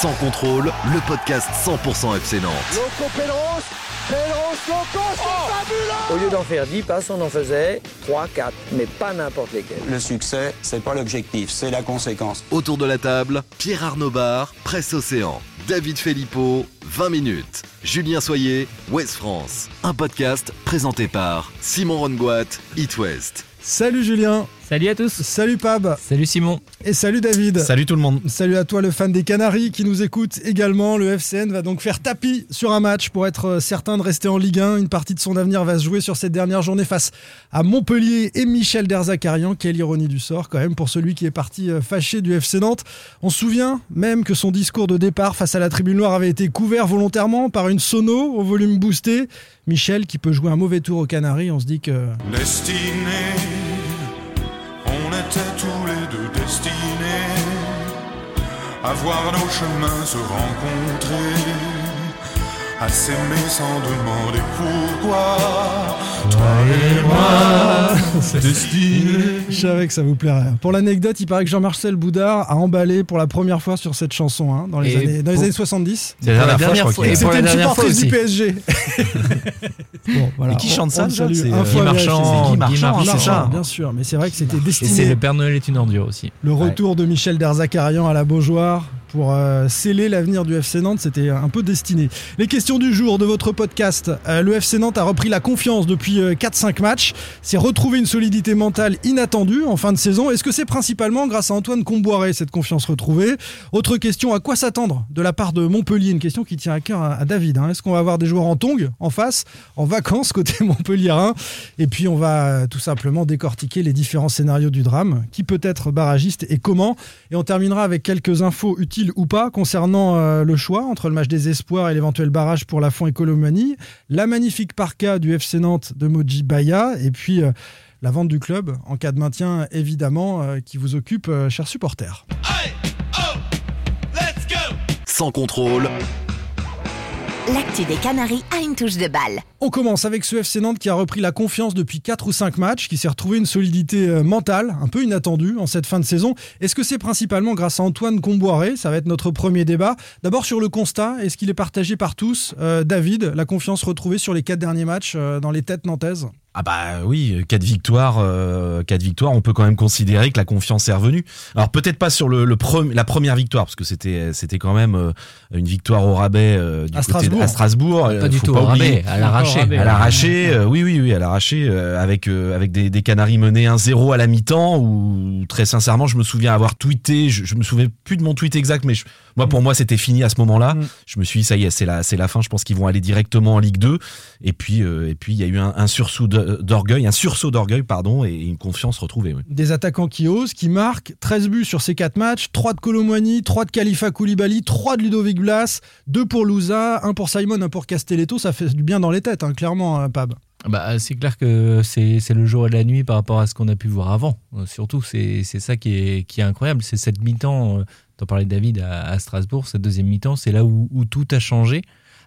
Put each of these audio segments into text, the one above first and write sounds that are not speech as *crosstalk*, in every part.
Sans contrôle, le podcast 100% FC Nantes. Loco Loco, c'est fabuleux Au lieu d'en faire 10 passes, on en faisait 3, 4, mais pas n'importe lesquels. Le succès, c'est pas l'objectif, c'est la conséquence. Autour de la table, Pierre Arnaud Bar, Presse Océan, David Filippo, 20 minutes, Julien Soyer, West France. Un podcast présenté par Simon Rongoat, It West. Salut Julien. Salut à tous. Salut Pab. Salut Simon. Et salut David. Salut tout le monde. Salut à toi le fan des Canaries qui nous écoute également. Le FCN va donc faire tapis sur un match pour être euh, certain de rester en Ligue 1. Une partie de son avenir va se jouer sur cette dernière journée face à Montpellier et Michel Derzakarian. Quelle ironie du sort quand même pour celui qui est parti euh, fâché du FC Nantes. On se souvient même que son discours de départ face à la tribune noire avait été couvert volontairement par une sono au volume boosté. Michel qui peut jouer un mauvais tour aux Canaries, on se dit que... on était tous les deux destinés à voir nos chemins se rencontrer, à s'aimer sans demander pourquoi. Toi et moi, c'est destiné. Je savais que ça vous plairait. Pour l'anecdote, il paraît que Jean-Marcel Boudard a emballé pour la première fois sur cette chanson hein, dans les, Et années, dans les années 70. C'est la dernière fois. Et Et C'était la une dernière fois supportrice du PSG. bon, voilà. Et qui On- chante ça, on salue. C'est, Guy Marchand. Guy Marchand, ça. bien sûr. Mais c'est vrai que c'était Et destiné. c'est le Père Noël est une ordure aussi. Le retour de Michel Derzakarian à la Beaujoire pour euh, sceller l'avenir du FC Nantes, c'était un peu destiné. Les questions du jour de votre podcast. Euh, le FC Nantes a repris la confiance depuis euh, 4-5 matchs. C'est retrouvé une solidité mentale inattendue en fin de saison. Est-ce que c'est principalement grâce à Antoine Comboiré cette confiance retrouvée? Autre question, à quoi s'attendre de la part de Montpellier? Une question qui tient à cœur à, David. hein. Est-ce qu'on va avoir des joueurs en tongs en face, en vacances côté *laughs* Montpellierin Et puis on va euh, tout simplement décortiquer les différents scénarios du drame. Qui peut être barragiste et comment? Et on terminera avec quelques infos utiles ou pas concernant euh, le choix entre le match des espoirs et l'éventuel barrage pour la Fond et Colomanie, la magnifique parka du FC Nantes de Moji Baya et puis euh, la vente du club en cas de maintien évidemment euh, qui vous occupe, euh, chers supporters. Sans contrôle, L'actu des Canaries a une touche de balle. On commence avec ce FC Nantes qui a repris la confiance depuis 4 ou 5 matchs, qui s'est retrouvé une solidité euh, mentale un peu inattendue en cette fin de saison. Est-ce que c'est principalement grâce à Antoine Comboiré? Ça va être notre premier débat. D'abord sur le constat, est-ce qu'il est partagé par tous? Euh, David, la confiance retrouvée sur les 4 derniers matchs euh, dans les têtes nantaises? Ah bah oui, quatre victoires, euh, quatre victoires, on peut quand même considérer que la confiance est revenue. Alors peut-être pas sur le, le pre- la première victoire, parce que c'était c'était quand même euh, une victoire au rabais euh, du À côté de- Strasbourg. à Strasbourg. Euh, Pas du tout pas au oublier. rabais, à l'arraché. À l'arraché, euh, oui, oui, oui, à l'arraché, euh, avec, euh, avec des, des Canaries menés 1-0 à la mi-temps, où très sincèrement, je me souviens avoir tweeté, je, je me souviens plus de mon tweet exact, mais je- moi, pour moi, c'était fini à ce moment-là. Mm. Je me suis dit, ça y est, c'est la, c'est la fin, je pense qu'ils vont aller directement en Ligue 2. Et puis, euh, et puis, il y a eu un, un sursaut d'orgueil, un sursaut d'orgueil, pardon, et une confiance retrouvée. oui. Des attaquants qui osent, qui marquent 13 buts sur ces 4 matchs, 3 de Colomwani, 3 de Khalifa Koulibaly, 3 de Ludovic Blas, 2 pour Louza, 1 pour Simon, 1 pour Castelletto, ça fait du bien dans les têtes, hein, clairement, hein, Pab. Bah, c'est clair que c'est c'est le jour et la nuit par rapport à ce qu'on a pu voir avant. Euh, Surtout, c'est c'est ça qui est, qui est incroyable. C'est cette mi-temps, euh, t'en parlais David à, à Strasbourg, cette deuxième mi-temps, c'est là où, où tout a changé.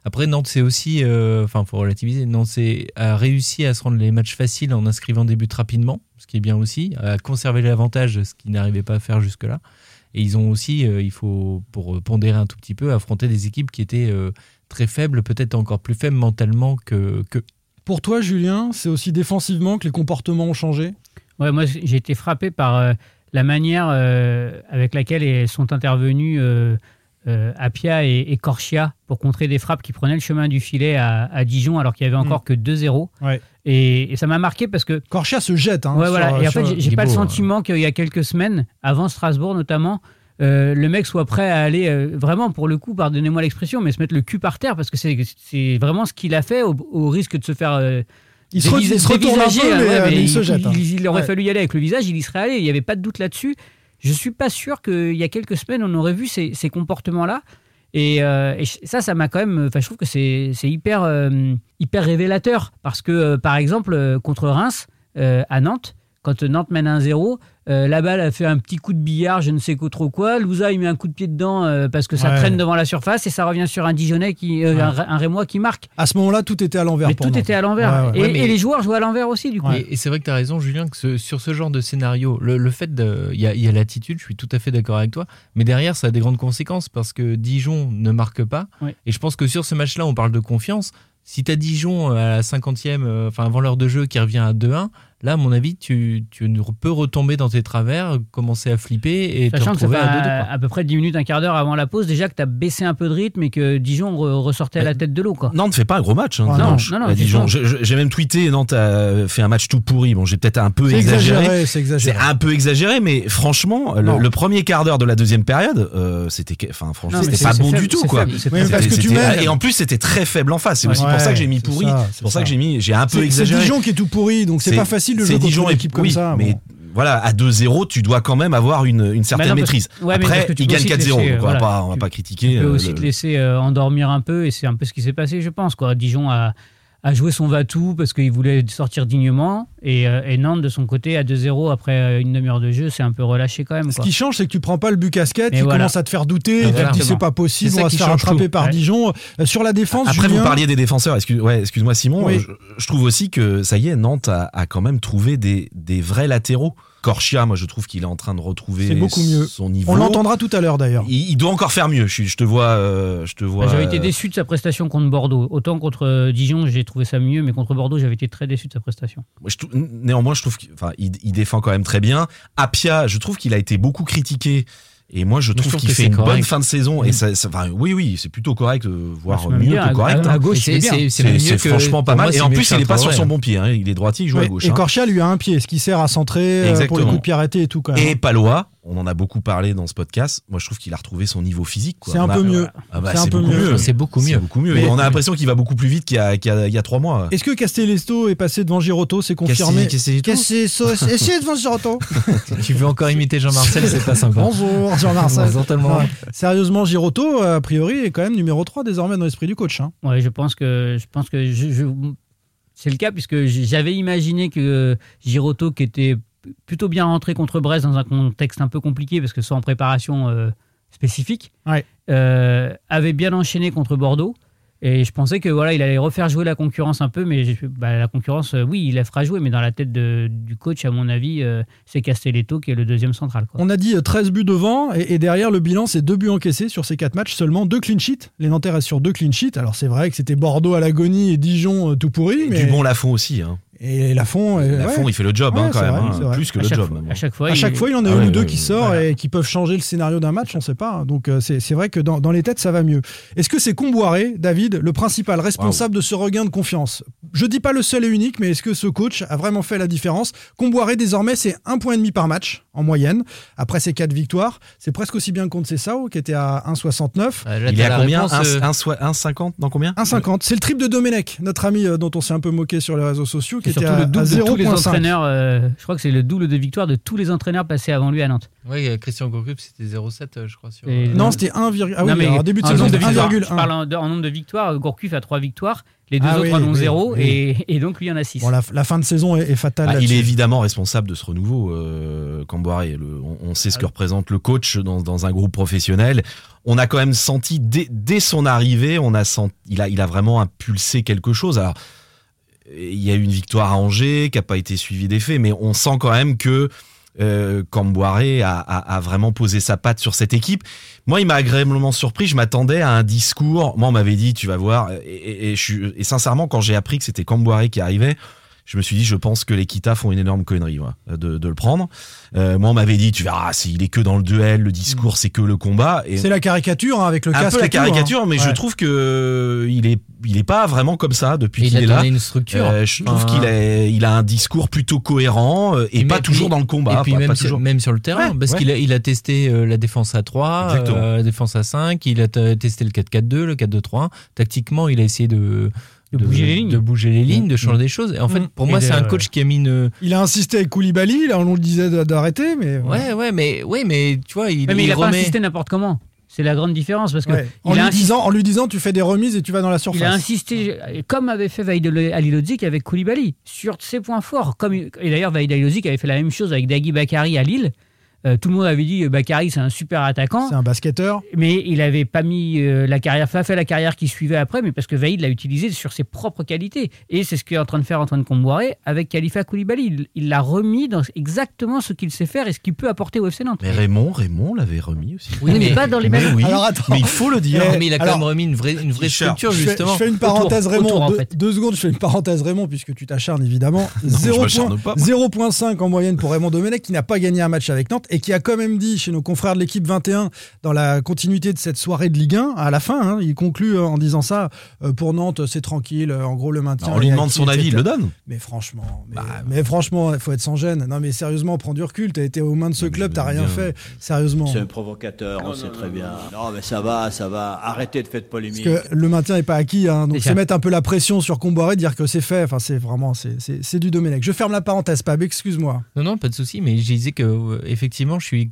Après, Nantes, c'est aussi, euh, enfin, faut relativiser, Nantes c'est- a réussi à se rendre les matchs faciles en inscrivant des buts rapidement, ce qui est bien aussi, à conserver l'avantage, ce qu'ils n'arrivaient pas à faire jusque-là. Et ils ont aussi, euh, il faut, pour pondérer un tout petit peu, affronter des équipes qui étaient euh, très faibles, peut-être encore plus faibles mentalement que, que Pour toi, Julien, c'est aussi défensivement que les comportements ont changé? Ouais, moi j'ai été frappé par euh, la manière euh, avec laquelle elles sont intervenus euh, euh, Apia et, et Corchia pour contrer des frappes qui prenaient le chemin du filet à, à Dijon alors qu'il y avait encore que 2-0. Ouais. Et, et ça m'a marqué parce que Corchia se jette. Hein, ouais, sur- voilà. Et en fait, j'ai- pas le sentiment qu'il y a quelques semaines, avant Strasbourg notamment, euh, le mec soit prêt à aller euh, vraiment, pour le coup, pardonnez-moi l'expression, mais se mettre le cul par terre parce que c'est c'est vraiment ce qu'il a fait au, au risque de se faire. Il se, il se retourne un peu, mais, ouais, mais mais il il, se jette. hein. il- il aurait Ouais. fallu y aller avec le visage, il y serait allé. Il n'y avait pas de doute là-dessus. Je suis pas sûr qu'il y a quelques semaines, on aurait vu ces, ces comportements-là. Et, euh, et ça, ça m'a quand même. Enfin, je trouve que c'est c'est hyper, euh, hyper révélateur. Parce que, euh, par exemple, contre Reims, à Nantes, quand Nantes mène 1-0, euh, la balle a fait un petit coup de billard, je ne sais quoi trop quoi. Louza, il met un coup de pied dedans euh, parce que ça Ouais. traîne devant la surface et ça revient sur un Dijonais, qui, euh, Ouais. un, un Rémois qui marque. À ce moment-là, tout était à l'envers. Mais tout était à l'envers. Ouais, ouais. Et, Ouais, mais- et les joueurs jouaient à l'envers aussi, du coup. Et, et c'est vrai que tu as raison, Julien, que ce- sur ce genre de scénario, le, le fait de. Il y a, y a l'attitude, je suis tout à fait d'accord avec toi, mais derrière, ça a des grandes conséquences parce que Dijon ne marque pas. Ouais. Et je pense que sur ce match-là, on parle de confiance. Si tu as Dijon à la 50e, euh, enfin avant l'heure de jeu, qui revient à 2-1, là, à mon avis, tu, tu ne peux retomber dans tes travers, commencer à flipper et te Sachant que ça fait retrouver à 2-2. à, quoi. à peu près 10 minutes, un quart d'heure avant la pause, déjà que tu as baissé un peu de rythme et que Dijon re- ressortait à la tête de l'eau. quoi. Nantes fait pas un gros match. Hein, Ah, dimanche, non, non, à Dijon. J'ai même tweeté Nantes a fait un match tout pourri. Bon, j'ai peut-être un peu C'est exagéré. exagéré, c'est exagéré. un peu exagéré, mais franchement, le, Non. le premier quart d'heure de la deuxième période, euh, c'était, enfin, franchement, Non, c'était pas bon faible, du tout, quoi. Et en plus, c'était très faible en face. C'est aussi pour ça que j'ai mis pourri. C'est pour ça que j'ai mis, j'ai un peu C'est- C'est exagéré. Dijon qui est tout pourri, donc c'est pas facile de c'est jouer contre Dijon une équipe comme oui, ça. Mais bon. voilà, à 2-0, tu dois quand même avoir une, une certaine non, maîtrise. ouais, Après, il gagne aussi te 4-0, laisser, donc on va voilà. on va Tu- pas critiquer. Tu peux euh, aussi le- te laisser euh, endormir un peu et c'est un peu ce qui s'est passé, je pense. Quoi. Dijon a, a joué son va-tout parce qu'il voulait sortir dignement et, euh, et Nantes, de son côté, à 2-0 après euh, une demi-heure de jeu, c'est un peu relâché quand même. Ce qui change, c'est que tu prends pas le but casquette, Et qui voilà. commence à te faire douter, tu te dis c'est pas possible, on va se faire rattraper tout. par Ouais. Dijon. Euh, Sur la défense, Après, Julien, vous parliez des défenseurs. Excuse, ouais, excuse-moi, Simon. Oui. Je, je trouve aussi que ça y est, Nantes a, a quand même trouvé des, des vrais latéraux. Corchia, moi, je trouve qu'il est en train de retrouver C'est beaucoup mieux. son niveau. on l'entendra tout à l'heure d'ailleurs. Il, il doit encore faire mieux. Je, te vois. euh, je te vois. J'avais été euh, déçu de sa prestation contre Bordeaux. Autant contre euh, Dijon, j'ai trouvé ça mieux, mais contre Bordeaux, j'avais été très déçu de sa prestation. Je néanmoins, je trouve qu'il enfin, il, il défend quand même très bien. Apia, je trouve qu'il a été beaucoup critiqué. Et moi, je trouve trouve qu'il fait une bonne fin de saison. Et Mm. ça, ça- enfin, oui, oui, c'est plutôt correct, euh, voire mieux bien, que à- correct. à- hein. à gauche, Et c'est franchement pas moi, mal. Et en plus, il est pas sur son hein. bon pied. hein. Il est droitier, il joue Ouais, à gauche. et hein. Corchia lui a un pied, ce qui sert à centrer euh, pour les coups de pied arrêtés et tout quand même. Et Palois, on en a beaucoup parlé dans ce podcast. Moi, je trouve qu'il a retrouvé son niveau physique. C'est un On a- peu mieux. Ah bah, C'est un c'est peu beaucoup mieux. mieux. C'est beaucoup mieux. beaucoup mieux. Mais- Et on a l'impression qu'il va beaucoup plus vite qu'il y a, y y trois mois. Est-ce que Castelletto est passé devant Giroto C'est confirmé. Castelletto Castelletto Essayez devant Giroto. *laughs* Tu veux encore imiter Jean-Marcel, c'est pas sympa. Bonjour Jean-Marcel. Sérieusement, Giroto, a priori, est quand même numéro 3 désormais dans l'esprit du coach. hein. Ouais, je pense que, je pense que je- je- c'est le cas, puisque j'avais imaginé que Giroto, qui était plutôt bien rentré contre Brest dans un contexte un peu compliqué, parce que sans préparation euh, spécifique, Ouais. euh, avait bien enchaîné contre Bordeaux. Et je pensais que voilà, il allait refaire jouer la concurrence un peu, mais je- bah, la concurrence, euh, oui, il la fera jouer, mais dans la tête de- du coach, à mon avis, euh, c'est Castelletto qui est le deuxième central. quoi. On a dit euh, 13 buts devant et, et derrière le bilan c'est deux buts encaissés sur ces quatre matchs seulement deux clean sheets. Les Nantais restent sur deux clean sheets. Alors c'est vrai que c'était Bordeaux à l'agonie et Dijon euh, tout pourri, mais Dubon Lafont aussi. Hein. Et Lafont, euh, Lafont, ouais. il fait le job Ouais, hein, quand même. vrai, hein. Plus que à, le job. fois, à chaque fois, à chaque il- fois, il en a Ah une ouais, ou deux ouais, qui voilà. et qui peuvent changer le scénario d'un match, on sait pas. Donc euh, c'est vrai que dans, dans les têtes, ça va mieux. Est-ce que c'est Comboiré, David, le principal responsable de ce regain de confiance? Je dis pas le seul et unique, mais est-ce que ce coach a vraiment fait la différence? Comboiré, désormais, c'est un point et demi par match en moyenne. Après ces quatre victoires, c'est presque aussi bien que contre Cessao, qui était à 1,69. Euh, Il est à combien réponse, euh, 1,50 dans combien? 1,50. C'est le triple de Domenech, notre ami dont on s'est un peu moqué sur les réseaux sociaux, qui était surtout à, le double à de tous les 0,5. entraîneurs. euh, je crois que c'est le double de victoire de tous les entraîneurs passés avant lui à Nantes. Oui, Christian Gourcuff, c'était 0,7, euh, je crois. Sur, Et- euh, Non, c'était 1, ah oui, Non, mais alors, début de saison, nombre c'était de victoires. Je 1,1. parle en, de- en nombre de victoires. Gourcuff a 3 victoires. Les deux Ah autres oui, en ont oui, 0. oui. Et, et donc lui en a 6. Bon, la, la fin de saison est, est fatale. Ah, il est évidemment responsable de ce renouveau, euh, on, on sait ce que représente le coach dans, dans un groupe professionnel. On a quand même senti dès, dès son arrivée, on a senti, il a, il a vraiment impulsé quelque chose. Alors, il y a eu une victoire à Angers qui n'a pas été suivie des faits, mais on sent quand même que euh, a, a- a vraiment posé sa patte sur cette équipe. Moi, il m'a agréablement surpris. Je m'attendais à un discours. Moi, on m'avait dit, tu vas voir. Et, et- et sincèrement, quand j'ai appris que c'était Camboiré qui arrivait, je me suis dit, je pense que les Kita font une énorme connerie ouais, de, de le prendre. Euh, moi, on m'avait dit, tu verras, s'il est que dans le duel, le discours, c'est que le combat. Et C'est la caricature hein, avec le un casque. peu la tout, hein. caricature, mais je Ouais. trouve que euh, il est, il est pas vraiment comme ça depuis il qu'il a est là. donné une structure. Euh, je trouve Un- qu'il a, il a un discours plutôt cohérent euh, et, Et pas même- toujours dans le combat. Et puis pas- même, pas sur, toujours. même sur le terrain, Ouais, parce ouais. qu'il a, il a testé euh, la défense à 3, Exactement. euh, la défense à 5, il a testé le 4-4-2, le 4-2-3. Tactiquement, il a essayé de, De bouger les lignes. de bouger les lignes, de Mmh. changer des choses. Et en fait, Mm. pour Et moi, c'est un coach qui a mis une. Il a insisté avec Koulibaly, là on le disait d'arrêter, mais Ouais, ouais, mais, ouais, mais tu vois, il, Ouais, mais il il a pas insisté n'importe comment. C'est la grande différence parce que Ouais. En, il a lui insisté- disant, en lui disant, tu fais des remises et tu vas dans la surface. Il a insisté, comme avait fait Vaïd Alilodzic avec Koulibaly, sur ses points forts. Comme, et d'ailleurs, Vaïd Alilodzic avait fait la même chose avec Dagui Bakari à Lille. Euh, tout le monde avait dit Bakari, c'est un super attaquant. C'est un basketteur. Mais il avait pas mis euh, la carrière, pas fait la carrière qui suivait après, mais parce que Vaïd l'a utilisé sur ses propres qualités. Et c'est ce qu'est en train de faire Antoine Comboiré avec Khalifa Koulibaly. Il- l'a remis dans exactement ce qu'il sait faire et ce qu'il peut apporter au FC Nantes. Mais Raymond, Raymond l'avait remis aussi. Oui, mais pas dans les mêmes- oui, Alors, attends. mais il faut le dire. Mais il a quand alors- même remis une vraie, une vraie structure, Je fais, justement. je fais une parenthèse, Autour, Raymond. autour, en deux, fait. deux secondes, je fais une parenthèse, Raymond, puisque tu t'acharnes évidemment. *laughs* je 0 m'acharne point- pas, moi. 0,5 en moyenne pour Raymond Domenech, qui n'a pas gagné un match avec Nantes et qui a quand même dit chez nos confrères de l'équipe 21, dans la continuité de cette soirée de Ligue 1, à la fin, hein, il conclut euh, en disant ça euh, pour Nantes, c'est tranquille, euh, en gros, le maintien. On lui demande acquis, son avis, il le donne. Mais franchement, mais, Bah, mais franchement, il faut être sans gêne. Non, mais sérieusement, prends du recul. T'as été aux mains de ce club, t'as rien bien. fait. Sérieusement. C'est un provocateur, on sait très bien. Non, mais ça va, ça va. Arrêtez de faire de Parce polémique. que le maintien n'est pas acquis, hein, donc c'est mettre un peu la pression sur Comboiré, dire que c'est fait. Enfin, c'est vraiment, c'est- du Domenech. Je ferme la parenthèse, Pab, excuse-moi. Non, non, pas de souci, mais je disais que euh, effectivement, je suis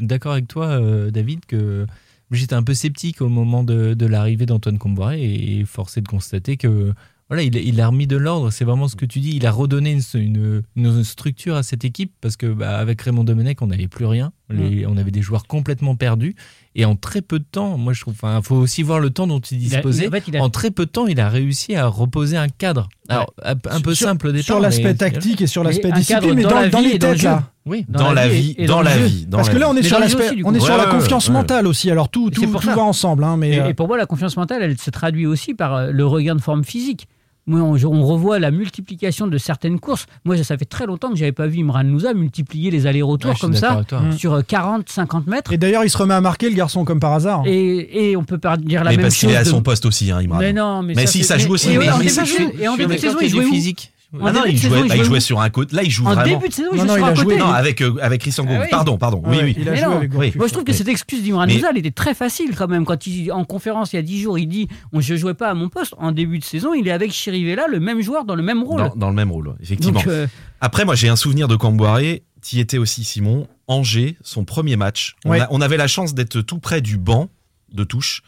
d'accord avec toi, euh, David, que j'étais un peu sceptique au moment de, de l'arrivée d'Antoine Comboiré et forcé de constater que voilà, il, il a remis de l'ordre. C'est vraiment ce que tu dis. Il a redonné une, une- une structure à cette équipe parce que bah, avec Raymond Domenech, on n'avait plus rien. Les- On avait des joueurs complètement perdus et en très peu de temps, moi je trouve, enfin, faut aussi voir le temps dont il Il a- disposait. en fait, il a- En très peu de temps, il a réussi à reposer un cadre. Alors un, un peu Sur- simple au départ. Sur l'aspect tactique et sur l'aspect un discipline, cadre mais dans dans, dans les dans têtes, là. Oui. Dans la vie, dans le la vie. dans Parce que là, on est Mais sur dans l'aspect, on est coup. sur Ouais, la confiance ouais. mentale aussi. Alors tout, tout, tout va ensemble, hein, mais Et, euh, et pour moi, la confiance mentale, elle se traduit aussi par euh, le regain de forme physique. Moi, on, on revoit la multiplication de certaines courses. Moi, ça fait très longtemps que j'avais pas vu Imran Louza multiplier les allers-retours Ouais, comme ça avec toi. Mm. sur 40-50 mètres. et d'ailleurs, il se remet à marquer le garçon comme par hasard. Et, et on peut pas dire la Mais même parce qu'il chose. est à de- son poste aussi, hein, Imran. Mais non, mais, Mais ça, si, c'est- ça joue aussi, Et, mais en début, ça de joue. saison- il jouait physique. En Ah non, il saison, jouait, il bah, il jouait sur un côté. Là, il joue En vraiment. début de saison, il Non, jouait non, sur il un a côté. joué. Non, avec, euh, avec Christian Ah Gaulle. oui. Pardon, pardon. Oui, oui. Il a joué avec Oui. Gourcuff. Moi, je trouve que Oui. cette excuse d'Imran Mais- elle était très facile quand même. Quand il, en conférence il y a 10 jours, il dit on, Je jouais pas à mon poste. En début de saison, il est avec Chirivella, le même joueur dans le même rôle. Dans, dans le même rôle, effectivement. Donc, euh, Après, moi, j'ai un souvenir de Camboiré. T'y étais aussi, Simon. Angers, son premier match. On, Ouais. a- on avait la chance d'être tout près du banc de touche.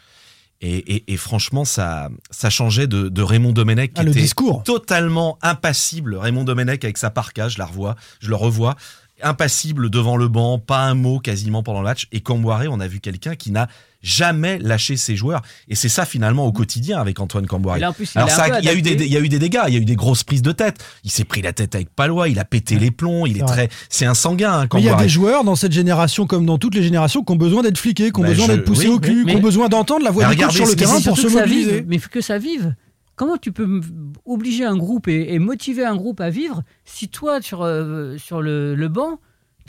Et, et- et franchement, ça, ça changeait de, de Raymond Domenech, qui Ah, le était discours. totalement impassible. Raymond Domenech avec sa parka, je la revois, je le revois. Impassible devant le banc, pas un mot quasiment pendant le match. Et Camboiré, on a vu quelqu'un qui n'a jamais lâché ses joueurs. Et c'est ça finalement au quotidien avec Antoine il Alors ça, peu il y a eu des, il y a eu des dégâts, il y a eu des grosses prises de tête. Il s'est pris la tête avec Palois, il a pété les plombs, il est très, c'est un sanguin. Hein, Mais il y a des joueurs dans cette génération, comme dans toutes les générations, qui ont besoin d'être fliqués, qui ont Bah, besoin je- d'être poussés oui, au cul, mais- qui ont besoin d'entendre la voix du coach sur le terrain pour se mobiliser. vive, mais que ça vive. Comment tu peux obliger un groupe et, et motiver un groupe à vivre si toi, sur, euh, sur le, le banc,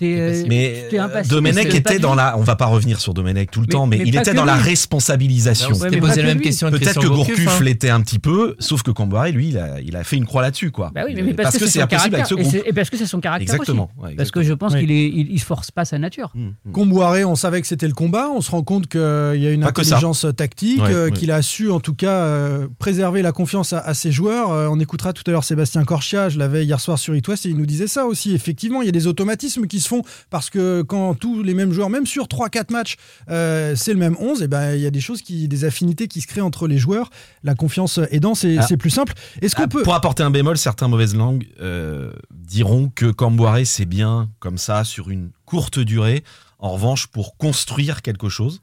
euh, Mais euh, Domenech était dans la, on va pas revenir sur Domenech tout le Mais- temps, mais, mais il était dans la responsabilisation. Ouais, posé la que même lui. question Peut-être que Gourcuff, hein. l'était un petit peu, sauf que Camboiré, lui, il a, il a fait une croix là-dessus, quoi. Bah oui, mais, mais parce, que, que c'est impossible avec ce caractère. Et, groupe. et parce que c'est son caractère Exactement. aussi. ouais, Parce que je pense Oui. qu'il il, il force pas sa nature. mm. Comboiré, on savait que c'était le combat. On se rend compte qu'il y a une Pas intelligence tactique, euh, qu'il a su en tout cas euh, préserver la confiance à, ses joueurs. Euh, on écoutera tout à l'heure Sébastien Corchia, je l'avais hier soir sur It West, et il nous disait ça aussi. Effectivement, il y a des automatismes qui se font parce que quand tous les mêmes joueurs, même sur 3-4 matchs, euh, c'est le même 11, et ben, il y a des choses, qui, des affinités qui se créent entre les joueurs. La confiance aidant, c'est Ah. c'est plus simple. Est-ce qu'on Ah, peut. Pour apporter un bémol, certains mauvaises langues euh, diront que Camboiré, c'est bien comme ça, sur une courte durée. En revanche, pour construire quelque chose,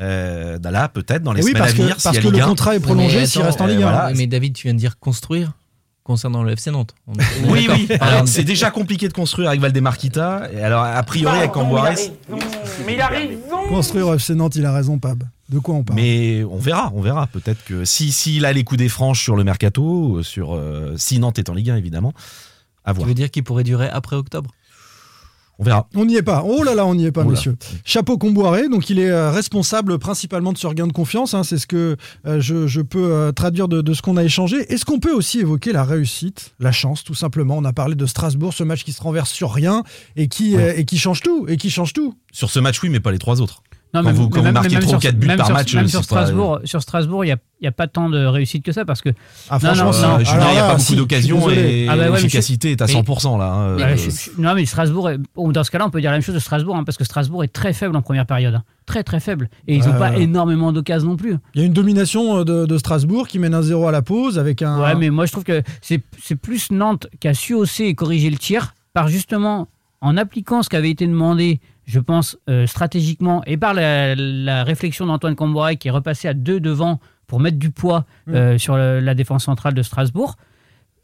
euh, là, peut-être dans les Eh oui, semaines parce à que, venir, parce s'il y que le Ligue 1, contrat est prolongé s'il reste en euh, Ligue 1. voilà. Ouais, Mais David, tu viens de dire construire concernant le FC Nantes. On- Oui, oui. C'est déjà compliqué de construire avec Valdemarquita. Et alors, a priori, avec Camboiré, c'est- Construire FC Nantes, il a raison, Pab. De quoi on parle mais on verra, on verra. Peut-être que si s'il a les coups des franches sur le mercato, sur euh, si Nantes est en Ligue 1, évidemment, à Tu voir. veux dire qu'il pourrait durer après octobre? On verra. On n'y est pas. Oh là là, on n'y est pas, monsieur. Chapeau Comboiré, donc il est euh, responsable principalement de ce regain de confiance. hein, c'est ce que euh, je, je peux euh, traduire de, de ce qu'on a échangé. Est-ce qu'on peut aussi évoquer la réussite, la chance, tout simplement? On a parlé de Strasbourg, ce match qui se renverse sur rien et qui, Ouais. euh, et qui change tout. Et qui change tout. Sur ce match, oui, mais pas les trois autres. Non, Quand vous- quand vous marquez même trois ou sur- quatre buts même par sur- match, même sur pas- Strasbourg, sur Strasbourg, il n'y a, y a pas tant de réussite que ça parce que Ah, Non, franchement, non, si. Euh, il n'y a pas si, beaucoup d'occasions suis désolé. et Ah bah ouais, l'efficacité est à mais- 100% là. hein. Euh, je- je- non, mais Strasbourg, est- bon, dans ce cas-là, on peut dire la même chose de Strasbourg, hein, parce que Strasbourg est très faible en première période. hein. très très faible. Et ils n'ont Euh, pas énormément d'occasions non plus. Il y a une domination euh, de, de Strasbourg qui mène un 0 à la pause avec un. Ouais, mais moi je trouve que c'est c'est plus Nantes qui a su hausser et corriger le tir par justement en appliquant ce qui avait été demandé, je pense, euh, stratégiquement et par la, la réflexion d'Antoine Camboire qui est repassé à deux devant pour mettre du poids euh, sur le- la défense centrale de Strasbourg.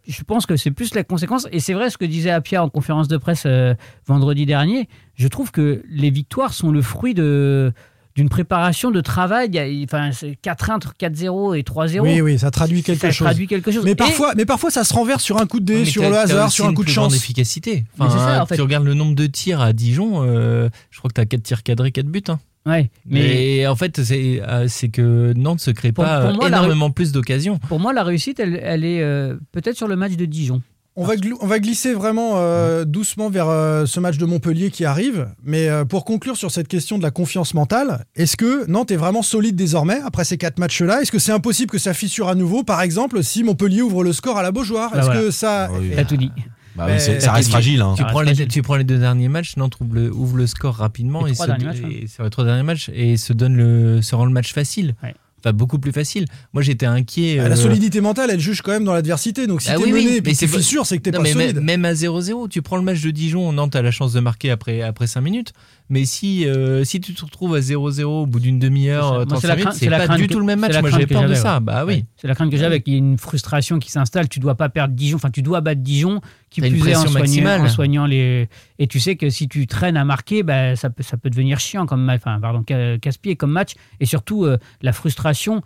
Je pense que c'est plus la conséquence. Et c'est vrai ce que disait Apia en conférence de presse euh, vendredi dernier. Je trouve que les victoires sont le fruit de d'une préparation de travail. Il y a- Enfin, c'est 4-1, 4-0 et 3-0. Oui, oui, ça traduit quelque Ça chose. traduit quelque chose. Mais Et- parfois, mais parfois, ça se renverse sur un coup de dé, sur le hasard, sur un coup de chance. efficacité. Mais c'est ça, en fait. Tu regardes le nombre de tirs à Dijon, euh, je crois que tu as 4 tirs cadrés, 4 buts. hein. Ouais, mais en fait, c'est euh, c'est que Nantes se crée Pour- pas pour moi, la énormément plus d'occasions. pour moi, la réussite, elle, elle est euh, peut-être sur le match de Dijon. On va, gl- on va glisser vraiment euh, doucement vers euh, ce match de Montpellier qui arrive. Mais euh, pour conclure sur cette question de la confiance mentale, est-ce que Nantes est vraiment solide désormais après ces quatre matchs-là? Est-ce que c'est impossible que ça fissure à nouveau? Par exemple, si Montpellier ouvre le score à la Beaujoire, Bah est-ce voilà. que ça. Oui. T'as tout dit. Bah oui, c'est- ça reste Tu- fragile. hein. Tu, Ah, prends les, facile. tu prends les deux derniers matchs, Nantes ouvre le, ouvre le score rapidement Les et, trois se, derniers matchs, et sur les trois derniers matchs et se donne le, se rend le match facile. Ouais. Enfin, beaucoup plus facile. Moi, j'étais inquiet. La euh, solidité mentale, elle juge quand même dans l'adversité. Donc si Ah t'es oui, oui, mené puis mais t'es c'est pas- fissure, c'est que t'es pas mais solide. Même à 0-0, tu prends le match de Dijon, Nantes a la chance de marquer après, après 5 minutes. Mais si, euh, si tu te retrouves à 0-0 au bout d'une demi-heure, ça. Moi, 35 c'est la la pas du que- tout le même c'est match. la Moi, crainte j'avais que peur de ça. ouais. Bah oui. Ouais. C'est la crainte que j'avais, qu'il y ait une frustration qui s'installe. Tu dois pas perdre Dijon. Enfin, tu dois battre Dijon, qui plus est en soignant, en soignant les. Et tu sais que si tu traînes à marquer, bah, ça, peut, ça peut devenir chiant comme match. Enfin, pardon, ca- casse-pied comme match. Et surtout, euh, la frustration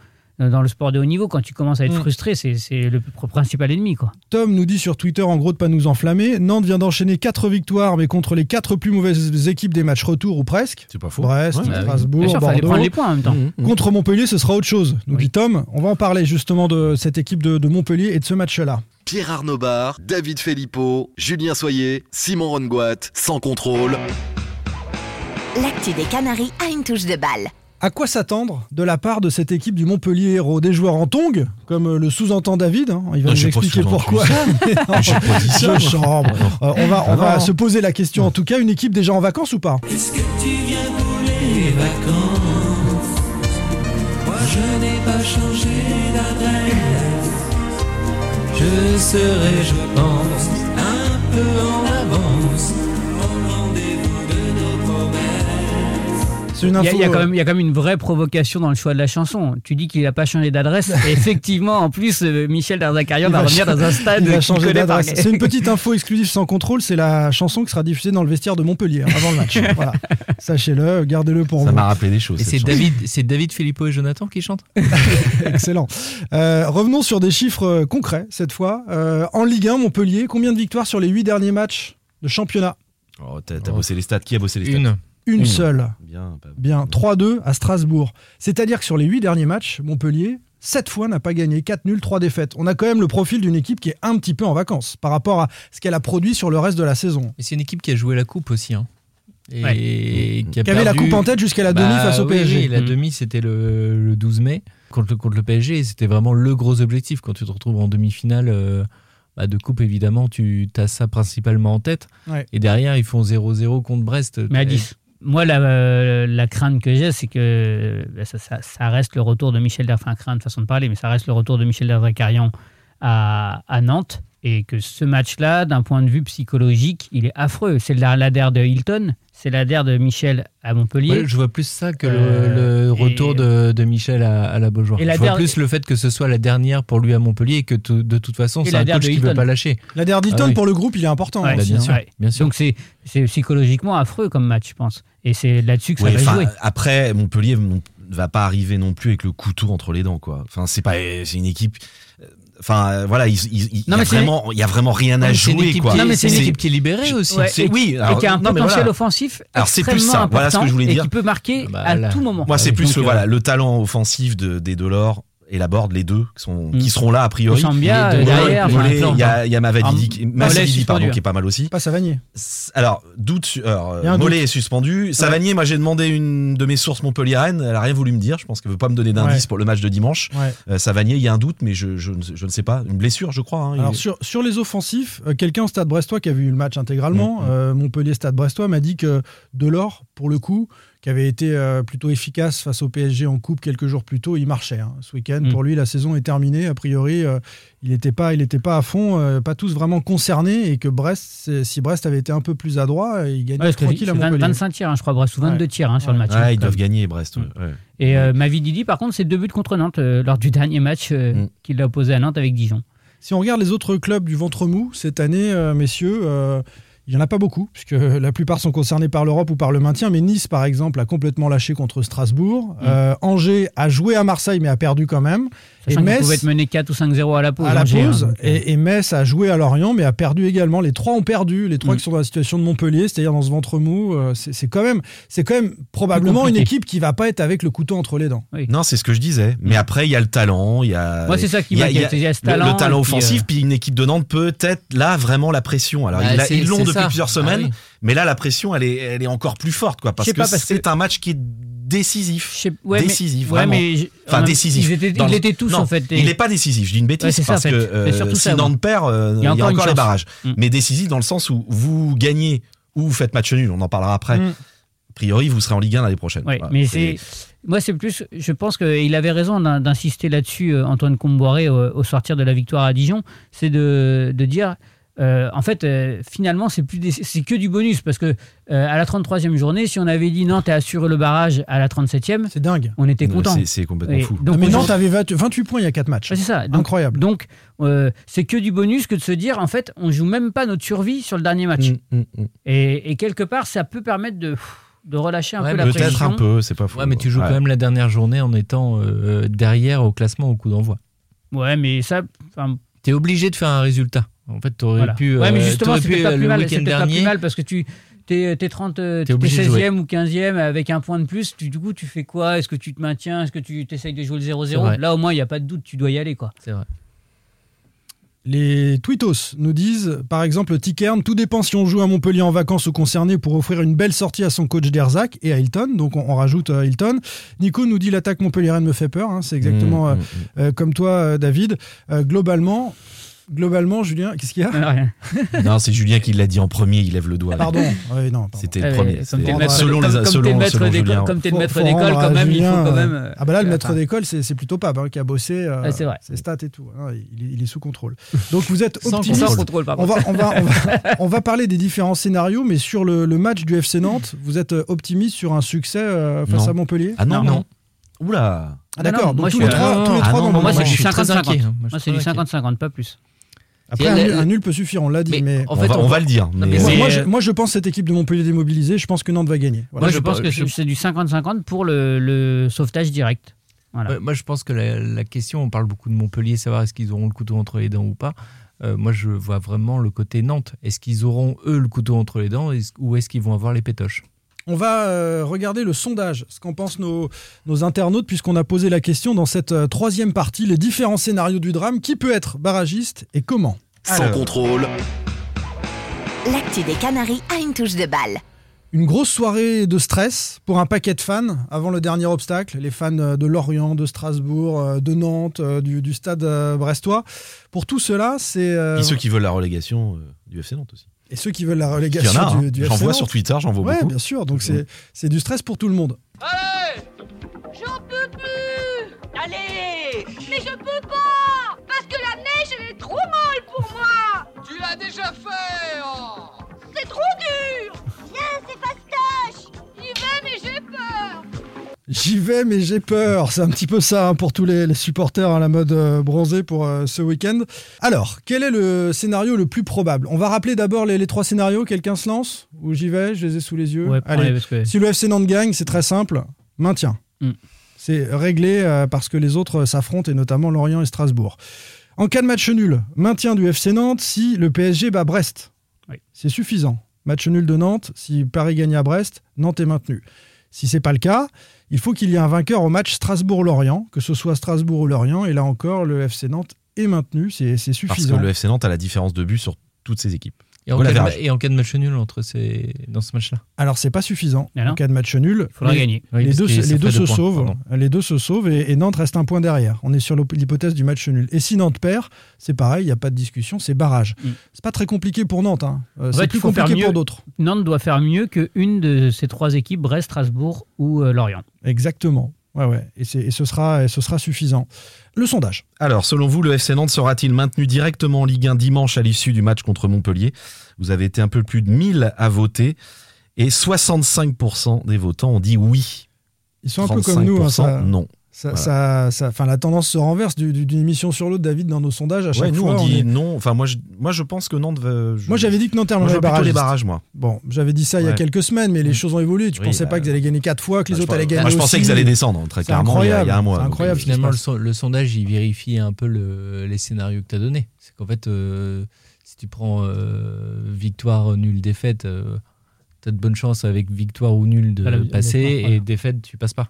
dans le sport de haut niveau, quand tu commences à être Mm. frustré, c'est c'est le pr- principal ennemi. Quoi. Tom nous dit sur Twitter en gros de pas nous enflammer. Nantes vient d'enchaîner quatre victoires, mais contre les quatre plus mauvaises équipes des matchs retour ou presque. C'est pas faux. Brest, Ouais, bah. Strasbourg, sûr, Bordeaux. prendre les points en même temps. Mhm, mhm. Contre Montpellier, ce sera autre chose, nous dit Tom. On va en parler justement de cette équipe de, de Montpellier et de ce match-là. Pierre Arnaud Bar, David Filippo, Julien Soyer, Simon Rongoat, sans contrôle. L'actu des Canaries a une touche de balle. À quoi s'attendre de la part de cette équipe du Montpellier Héros? Des joueurs en tongue, comme euh, le sous-entend David. hein? Il va Non, nous expliquer pourquoi. *laughs* Non, J'ai pas dit ça, je moi. chambre. Euh, on va, on Ah va se poser la question. En tout cas, une équipe déjà en vacances ou pas? Est-ce que tu viens pour les vacances? Moi je n'ai pas changé d'adresse Je serai, je pense, un peu en avance C'est une Il y, a, info. il y a quand même, il y a quand même une vraie provocation dans le choix de la chanson. Tu dis qu'il n'a pas changé d'adresse. *laughs* effectivement, en plus, euh, Michel Darzacarian va va revenir dans un stade Il va changer d'adresse. C'est une petite *laughs* info exclusive sans contrôle. C'est la chanson qui sera diffusée dans le vestiaire de Montpellier hein, avant le match. *laughs* voilà. Sachez-le, gardez-le pour Ça vous. m'a rappelé des choses. Et c'est. David, c'est David, Filippo et Jonathan qui chantent Excellent. Euh, revenons sur des chiffres euh, concrets cette fois. Euh, en Ligue 1, Montpellier, combien de victoires sur les huit derniers matchs de championnat? Oh, t'as t'as bossé les stats. Qui a bossé les stats? Une. Une Une. seule. Bien. pas- Bien, 3-2 à Strasbourg. C'est-à-dire que sur les huit derniers matchs, Montpellier, 7 fois n'a pas gagné, 4 nuls, 3 défaites. On a quand même le profil d'une équipe qui est un petit peu en vacances par rapport à ce qu'elle a produit sur le reste de la saison. Et c'est une équipe qui a joué la coupe aussi. Hein. Et Ouais. qui, a Qui avait la coupe en tête jusqu'à la Bah demi face au oui, PSG. oui, la Mm. demi, c'était le, le 12 mai contre le, contre le PSG. et C'était vraiment le gros objectif. Quand tu te retrouves en demi-finale euh, bah, de coupe, évidemment, tu as ça principalement en tête. Ouais. Et derrière, ils font 0-0 contre Brest. Mais à 10. Moi, la, euh, la crainte que j'ai, c'est que bah, ça, ça- reste le retour de Michel Enfin, crainte, façon de parler, mais ça reste le retour de Michel Darzacarian à, à Nantes. Et que ce match-là, d'un point de vue psychologique, il est affreux. C'est la- l'adhère de Hilton, c'est l'adhère de Michel à Montpellier. Ouais, je vois plus ça que le- Euh, le, retour et- de, de Michel à, à la Beaujoire. Et la je vois der- plus le fait que ce soit la dernière pour lui à Montpellier et que tout- de toute façon, c'est un la der coach qui ne veut pas lâcher. La dernière Dilton, Ah oui. pour le groupe, il est important. Ouais, Bah, aussi, bien hein. sûr, Ouais. bien sûr. Donc c'est c'est psychologiquement affreux comme match, je pense. Et c'est là-dessus que ça va jouer. Après, Montpellier ne va pas arriver non plus avec le couteau entre les dents, quoi. Enfin, c'est pas, c'est une équipe. Enfin, euh, voilà, il, il- il- y a vraiment, il y a vraiment rien à jouer, équipe quoi. qui est- Non, mais c'est une équipe qui est libérée aussi. Ouais, c'est- et, oui, et alors, qui a un non, potentiel voilà. offensif Alors, c'est plus extrêmement ça, important voilà ce que je voulais et dire. qui peut marquer Bah, à là. tout moment. Moi, c'est Ah plus le, voilà, le talent offensif de, des Delors et la Borde, les deux, qui, sont, Mm. qui seront là a priori. Euh, il y a, y a Mavadidi, pardon, qui est pas mal aussi. Pas Savanier. Alors, doute alors, Mollet est suspendu. Savanier, moi j'ai demandé une de mes sources Montpellier-Rennes. Elle a rien voulu me dire. Je pense qu'elle veut pas me donner d'indice Ouais. pour le match de dimanche. Ouais. Euh, Savanier, il y a un doute, mais je, je, ne- je ne sais pas. Une blessure, je crois. hein. Alors sur, sur les offensifs, euh, quelqu'un au Stade Brestois qui a vu le match intégralement, Mhm. euh, Montpellier Stade Brestois, m'a dit que Delors, pour le coup, qui avait été euh, plutôt efficace face au PSG en coupe quelques jours plus tôt, il marchait. hein. Ce week-end, Mm. pour lui, la saison est terminée. A priori, euh, il n'était pas, il était pas à fond, euh, pas tous vraiment concernés, et que Brest, si Brest avait été un peu plus adroit, il gagnait Ouais, parce que tranquille à c'est 20 Montpellier. 25 tirs, hein, je crois, Brest, ou 22 Ouais. tirs hein, sur le match. Ouais, ils doivent gagner Brest. ouais, ouais. Et euh, Mavi Didi, par contre, c'est deux buts contre Nantes euh, lors du dernier match euh, Mm. qu'il a opposé à Nantes avec Dijon. Si on regarde les autres clubs du ventre mou cette année, euh, messieurs, euh, il n'y en a pas beaucoup, puisque *laughs* la plupart sont concernés par l'Europe ou par le maintien. Mais Nice, par exemple, a complètement lâché contre Strasbourg. Euh, Angers a joué à Marseille, mais a perdu quand même. Et Metz, pouvait être mené 4 ou 5-0 à la pause. à la hein, pause. donc, euh, et, et Metz a joué à Lorient, mais a perdu également. Les trois ont perdu. Les trois Mm. qui sont dans la situation de Montpellier, c'est-à-dire dans ce ventre mou. euh, c'est quand même, c'est quand même probablement une équipe qui va pas être avec le couteau entre les dents. Non, c'est ce que je disais. Mais après, il y a le talent. Il y a. Moi, c'est ça qui il y a- m'inquiète. il y a Il y a ce le- talent, Le, talent offensif, euh, puis une équipe de Nantes peut-être là vraiment la pression. Alors, Bah, ils l'ont depuis ça. plusieurs Ah semaines, oui. Mais là, la pression, elle est, elle est encore plus forte, quoi, parce que c'est que- un match qui est décisif. mais- décisif, ouais, vraiment. mais j- Enfin, en même- décisif. Ils étaient, ils tous, non, en fait. Il n'est pas décisif, je dis une bêtise, Ouais, ça, parce en fait. que euh, si ça. Nantes perd, euh, il y a encore encore, les barrages. Mm. Mais décisif dans le sens où vous gagnez ou vous faites match nul, on en parlera après. Mm. A priori, vous serez en Ligue 1 l'année prochaine. Voilà, mais c'est moi c'est plus je pense qu'il avait raison d'in- d'insister là-dessus euh, Antoine Comboiré au, au sortir de la victoire à Dijon, c'est de, de dire euh, en fait euh, finalement c'est plus des- c'est que du bonus parce que euh, à la 33e journée si on avait dit Nantes a assuré le barrage à la 37e, C'est dingue. on était content. C'est- complètement Et fou. donc, mais Nantes avait 20 28 points il y a 4 matchs. Ouais, c'est ça. Donc, Incroyable. Donc, euh, c'est que du bonus que de se dire, en fait, on joue même pas notre survie sur le dernier match. Mm, mm, mm. Et, et quelque part, ça peut permettre de, de relâcher un Ouais, peu la Peut-être pression. un peu, c'est pas fou. Ouais, mais tu joues Ouais. quand même la dernière journée en étant euh, derrière au classement au coup d'envoi. Ouais, mais ça, T'es obligé de faire un résultat. En fait, t'aurais voilà. pu. ouais, mais euh, justement, t'aurais c'était pas euh, plus le mal. C'était pas plus dernier. mal parce que tu t'es es 30, euh, t'es obligé de jouer. 16e ou 15e avec un point de plus. Tu, du coup, tu fais quoi? Est-ce que tu te maintiens? Est-ce que tu essayes de jouer le C'est 0-0 vrai. Là, au moins, il n'y a pas de doute, tu dois y aller, quoi. C'est vrai. Les Twittos nous disent, par exemple, Tickern, tout dépend si on joue à Montpellier en vacances ou concerné pour offrir une belle sortie à son coach d'Erzac et à Hilton. Donc on, on rajoute euh, Hilton. Nico nous dit l'attaque montpelliéraine me fait peur. hein, c'est exactement Mm, euh, mm, mm. euh, comme toi, euh, David. Euh, globalement, globalement, Julien, qu'est-ce qu'il y a Rien. *laughs* Non, c'est Julien qui l'a dit en premier, il lève le doigt. Pardon. Oui, non, pardon. C'était Ouais, le premier. comme c'est- t'es le maître selon les selon, maître d'école- comme t'es le maître d'école, quand même, il Julien, faut quand euh, même. euh, Ah bah là, le maître enfin, d'école, c'est c'est plutôt Pape hein, qui a bossé. euh, vrai. Ses stats et tout. hein, il, est- il est sous contrôle. Donc vous êtes optimiste. Sans contrôle. On va, on, va, on, va, *laughs* on va parler des différents scénarios, mais sur le, le match du FC Nantes, vous êtes euh, optimiste sur un succès euh, face Non. à Montpellier Ah non, Non. non. Oula. Ah, D'accord, non, donc moi, tous je les suis- trois, Ah, non, non, dans non, le moi, même je match. suis très 50-50. inquiet. Moi, je Moi, suis c'est du très inquiet. 50-50, pas plus. Après, un, nul, un nul peut suffire, on l'a dit, Mais, mais. en on, va, on on va le dire. Non, mais- mais moi, je, moi, je pense cette équipe de Montpellier démobilisée. Je pense que Nantes va gagner. Voilà. Moi, je je pense pas- que je- c'est du 50-50 pour le, le sauvetage direct. Voilà. Ouais, moi, je pense que la, la question, on parle beaucoup de Montpellier, savoir est-ce qu'ils auront le couteau entre les dents ou pas. Euh, moi, je vois vraiment le côté Nantes. Est-ce qu'ils auront, eux, le couteau entre les dents ou est-ce qu'ils vont avoir les pétoches? On va euh, regarder le sondage, ce qu'en pensent nos, nos internautes, puisqu'on a posé la question dans cette euh, troisième partie, les différents scénarios du drame, qui peut être barragiste et comment Sans Alors, contrôle, L'actu des Canaries a une touche de balle. Une grosse soirée de stress pour un paquet de fans avant le dernier obstacle, les fans euh, de Lorient, de Strasbourg, de Nantes, du, du stade brestois. Pour tout cela, c'est... euh, Et ceux qui veulent la relégation euh, du FC Nantes aussi. Et ceux qui veulent la Il y en relégation a, hein. du, du j'en vois sur Twitter, j'en vois Ouais, beaucoup. bien sûr. Donc c'est c'est du stress pour tout le monde. J'en peux plus Allez Mais je peux pas Parce que la neige, elle est trop molle pour moi Tu l'as déjà fait oh J'y vais, mais j'ai peur. C'est un petit peu ça hein, pour tous les, les supporters à la mode euh, bronzée pour euh, ce week-end. Alors, quel est le scénario le plus probable? On va rappeler d'abord les, les trois scénarios. Quelqu'un se lance Ou j'y vais? Je les ai sous les yeux. Ouais, Allez. prends-les, parce que- Si le FC Nantes gagne, c'est très simple. Maintien. Mm. C'est réglé euh, parce que les autres euh, s'affrontent, et notamment Lorient et Strasbourg. En cas de match nul, maintien du FC Nantes si le PSG bat Brest. Oui. C'est suffisant. Match nul de Nantes, si Paris gagne à Brest, Nantes est maintenu. Si c'est pas le cas, il faut qu'il y ait un vainqueur au match Strasbourg-Lorient, que ce soit Strasbourg ou Lorient, et là encore, le FC Nantes est maintenu, c'est c'est Parce que suffisant. le FC Nantes a la différence de but sur toutes ses équipes. Et en, cas de, average. ma- et en cas de match nul entre ces, dans ce match-là Alors c'est pas suffisant en cas de match nul. Il faudra les, gagner. Oui, les deux, se- ça les deux ferait se deux points, sauvent. pardon. Les deux se sauvent et, et Nantes reste un point derrière. On est sur l'hypothèse du match nul. Et si Nantes perd, c'est pareil, il n'y a pas de discussion, c'est barrage. Mm. C'est pas très compliqué pour Nantes. hein. Euh, c'est plus compliqué pour mieux. d'autres. Nantes doit faire mieux qu'une de ces trois équipes, Brest, Strasbourg ou euh, Lorient. Exactement. Ouais, ouais. Et, et ce, sera, et ce sera suffisant. Le sondage. Alors, selon vous, le FC Nantes sera-t-il maintenu directement en Ligue 1 dimanche à l'issue du match contre Montpellier? Vous avez été un peu plus de 1000 à voter et 65% des votants ont dit oui. Ils sont un peu comme nous. hein, 35% ça- non. Ça, Voilà. ça- ça- enfin, la tendance se renverse du- du- d'une émission sur l'autre, David, dans nos sondages. À chaque Ouais, nous fois, on on dit est- non. Enfin, moi je, moi, je pense que Nantes va. je- Moi, j'avais dit que Nantes terminerait plutôt barragiste. les barrages, moi. Bon, j'avais dit ça il y a quelques semaines, mais les choses ont évolué. Tu Oui, pensais bah, pas qu'ils allaient gagner quatre fois, que les Bah, je autres allaient gagner moi, je pensais qu'ils allaient descendre, très C'est clairement, il y a- il y a un incroyable, mois, donc, incroyable. euh, Finalement, le, sondage, il vérifie un peu le- les scénarios que tu as donnés. C'est qu'en fait, euh, si tu prends euh, victoire, nul, défaite, tu as de bonnes chances avec victoire ou nul de Voilà, passer et défaite, tu passes pas.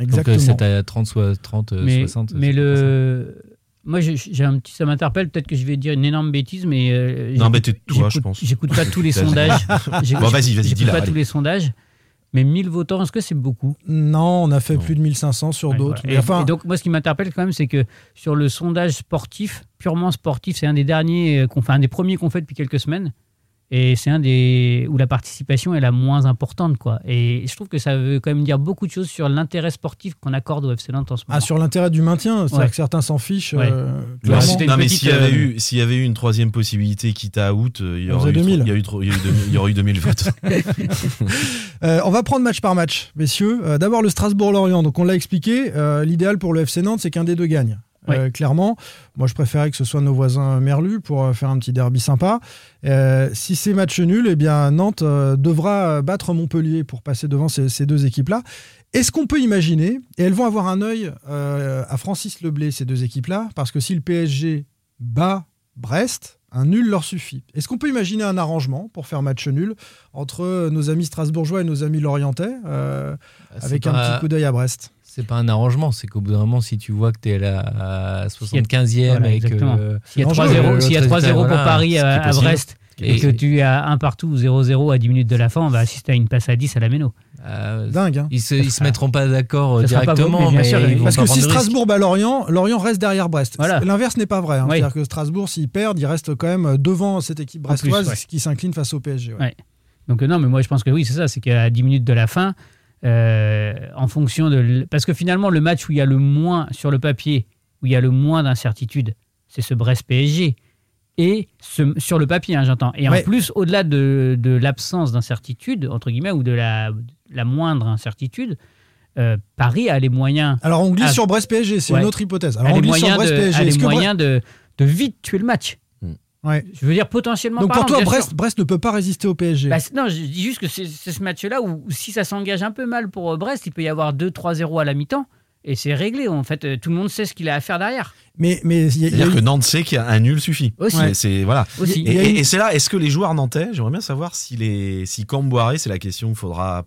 Exactement. Donc euh, c'est à 30, soit 30, euh, mais 60. mais le. Moi, j'ai un petit, ça m'interpelle. Peut-être que je vais dire une énorme bêtise, mais euh, Non, j'écoute- mais tais-toi, je j'écoute- pense. J'écoute pas tous *laughs* les sondages. *laughs* Bon, vas-y, vas-y, j'écoute dis-la, pas allez. tous les sondages. Mais 1000 votants, est-ce que c'est beaucoup? Non, on a fait plus de 1500 sur Ouais, d'autres. voilà. Et, enfin, et donc, moi, ce qui m'interpelle quand même, c'est que sur le sondage sportif, purement sportif, c'est un des derniers, euh, qu'on fait, un des premiers qu'on fait depuis quelques semaines. Et c'est un des où la participation est la moins importante, quoi. Et je trouve que ça veut quand même dire beaucoup de choses sur l'intérêt sportif qu'on accorde au FC Nantes en ce moment. ah, sur l'intérêt du maintien, c'est-à-dire Ouais. que certains s'en fichent. Ouais. euh, non, mais s'il y, avait euh, eu, s'il y avait eu une troisième possibilité, quitte à août, euh, il y aurait eu, trop- 2000. il y a eu trop- il y a eu 2000 il y aurait eu 2000 votes. *laughs* *laughs* Euh, on va prendre match par match, messieurs. Euh, D'abord le Strasbourg-Lorient. Donc on l'a expliqué. euh, L'idéal pour le FC Nantes, c'est qu'un des deux gagne. Euh, clairement, moi je préférais que ce soit nos voisins Merlu pour euh, faire un petit derby sympa. Euh, si c'est match nul, eh bien Nantes euh, devra battre Montpellier pour passer devant ces, ces deux équipes-là. Est-ce qu'on peut imaginer, et elles vont avoir un œil à Francis Leblé, ces deux équipes-là, parce que si le PSG bat Brest, un nul leur suffit. Est-ce qu'on peut imaginer un arrangement pour faire match nul entre nos amis strasbourgeois et nos amis lorientais, euh, c'est avec un petit coup d'œil à Brest? C'est pas un arrangement, c'est qu'au bout d'un moment, si tu vois que tu es à la S'il y a- 75e Voilà, et que. euh, S'il y a l'autre 3-0 résultat, s'il y a 3-0 pour voilà, Paris à. Brest et, que tu as un partout ou 0-0 à 10 minutes de la fin, on va assister à une passe à 10 à la Méno. Euh, Dingue. hein. Ils se, ils se mettront pas d'accord euh, sera pas directement, bon, mais mais, sûr, ils Parce que si. Strasbourg bat Lorient, Lorient reste derrière Brest. Voilà. L'inverse n'est pas vrai. hein. Oui. C'est-à-dire que Strasbourg, s'ils perdent, ils restent quand même devant cette équipe En plus, brestoise ouais. qui s'incline face au PSG. ouais. Ouais. Donc euh, non, mais moi je pense que oui, c'est ça, c'est qu'à 10 minutes de la fin, euh, en fonction de... Parce que finalement, le match où il y a le moins sur le papier, où il y a le moins d'incertitude, c'est ce Brest-PSG. Et ce- sur le papier, hein, j'entends. Et Ouais. en plus, au-delà de, de l'absence d'incertitude, entre guillemets, ou de la, la moindre incertitude, euh, Paris a les moyens... Alors on glisse sur Brest-PSG, c'est Ouais. une autre hypothèse. a Alors on glisse sur moyens, de, Brest-PSG. a les moyens de, de vite tuer le match. Ouais. Je veux dire potentiellement Donc pour parlant, toi, bien sûr. Brest, Brest ne peut pas résister au PSG. Bah, non, je dis juste que c'est ce match-là où, si ça s'engage un peu mal pour euh, Brest, il peut y avoir 2-3-0 à la mi-temps et c'est réglé. En fait, Euh, tout le monde sait ce qu'il a à faire derrière. Mais mais il y a- il y a C'est-à-dire eu- que Nantes sait qu'un nul suffit. Aussi. C'est- C'est voilà. Aussi. Et, c'est là, est-ce que les joueurs nantais, j'aimerais bien savoir si les, si Camboire, c'est la question qu'il faudra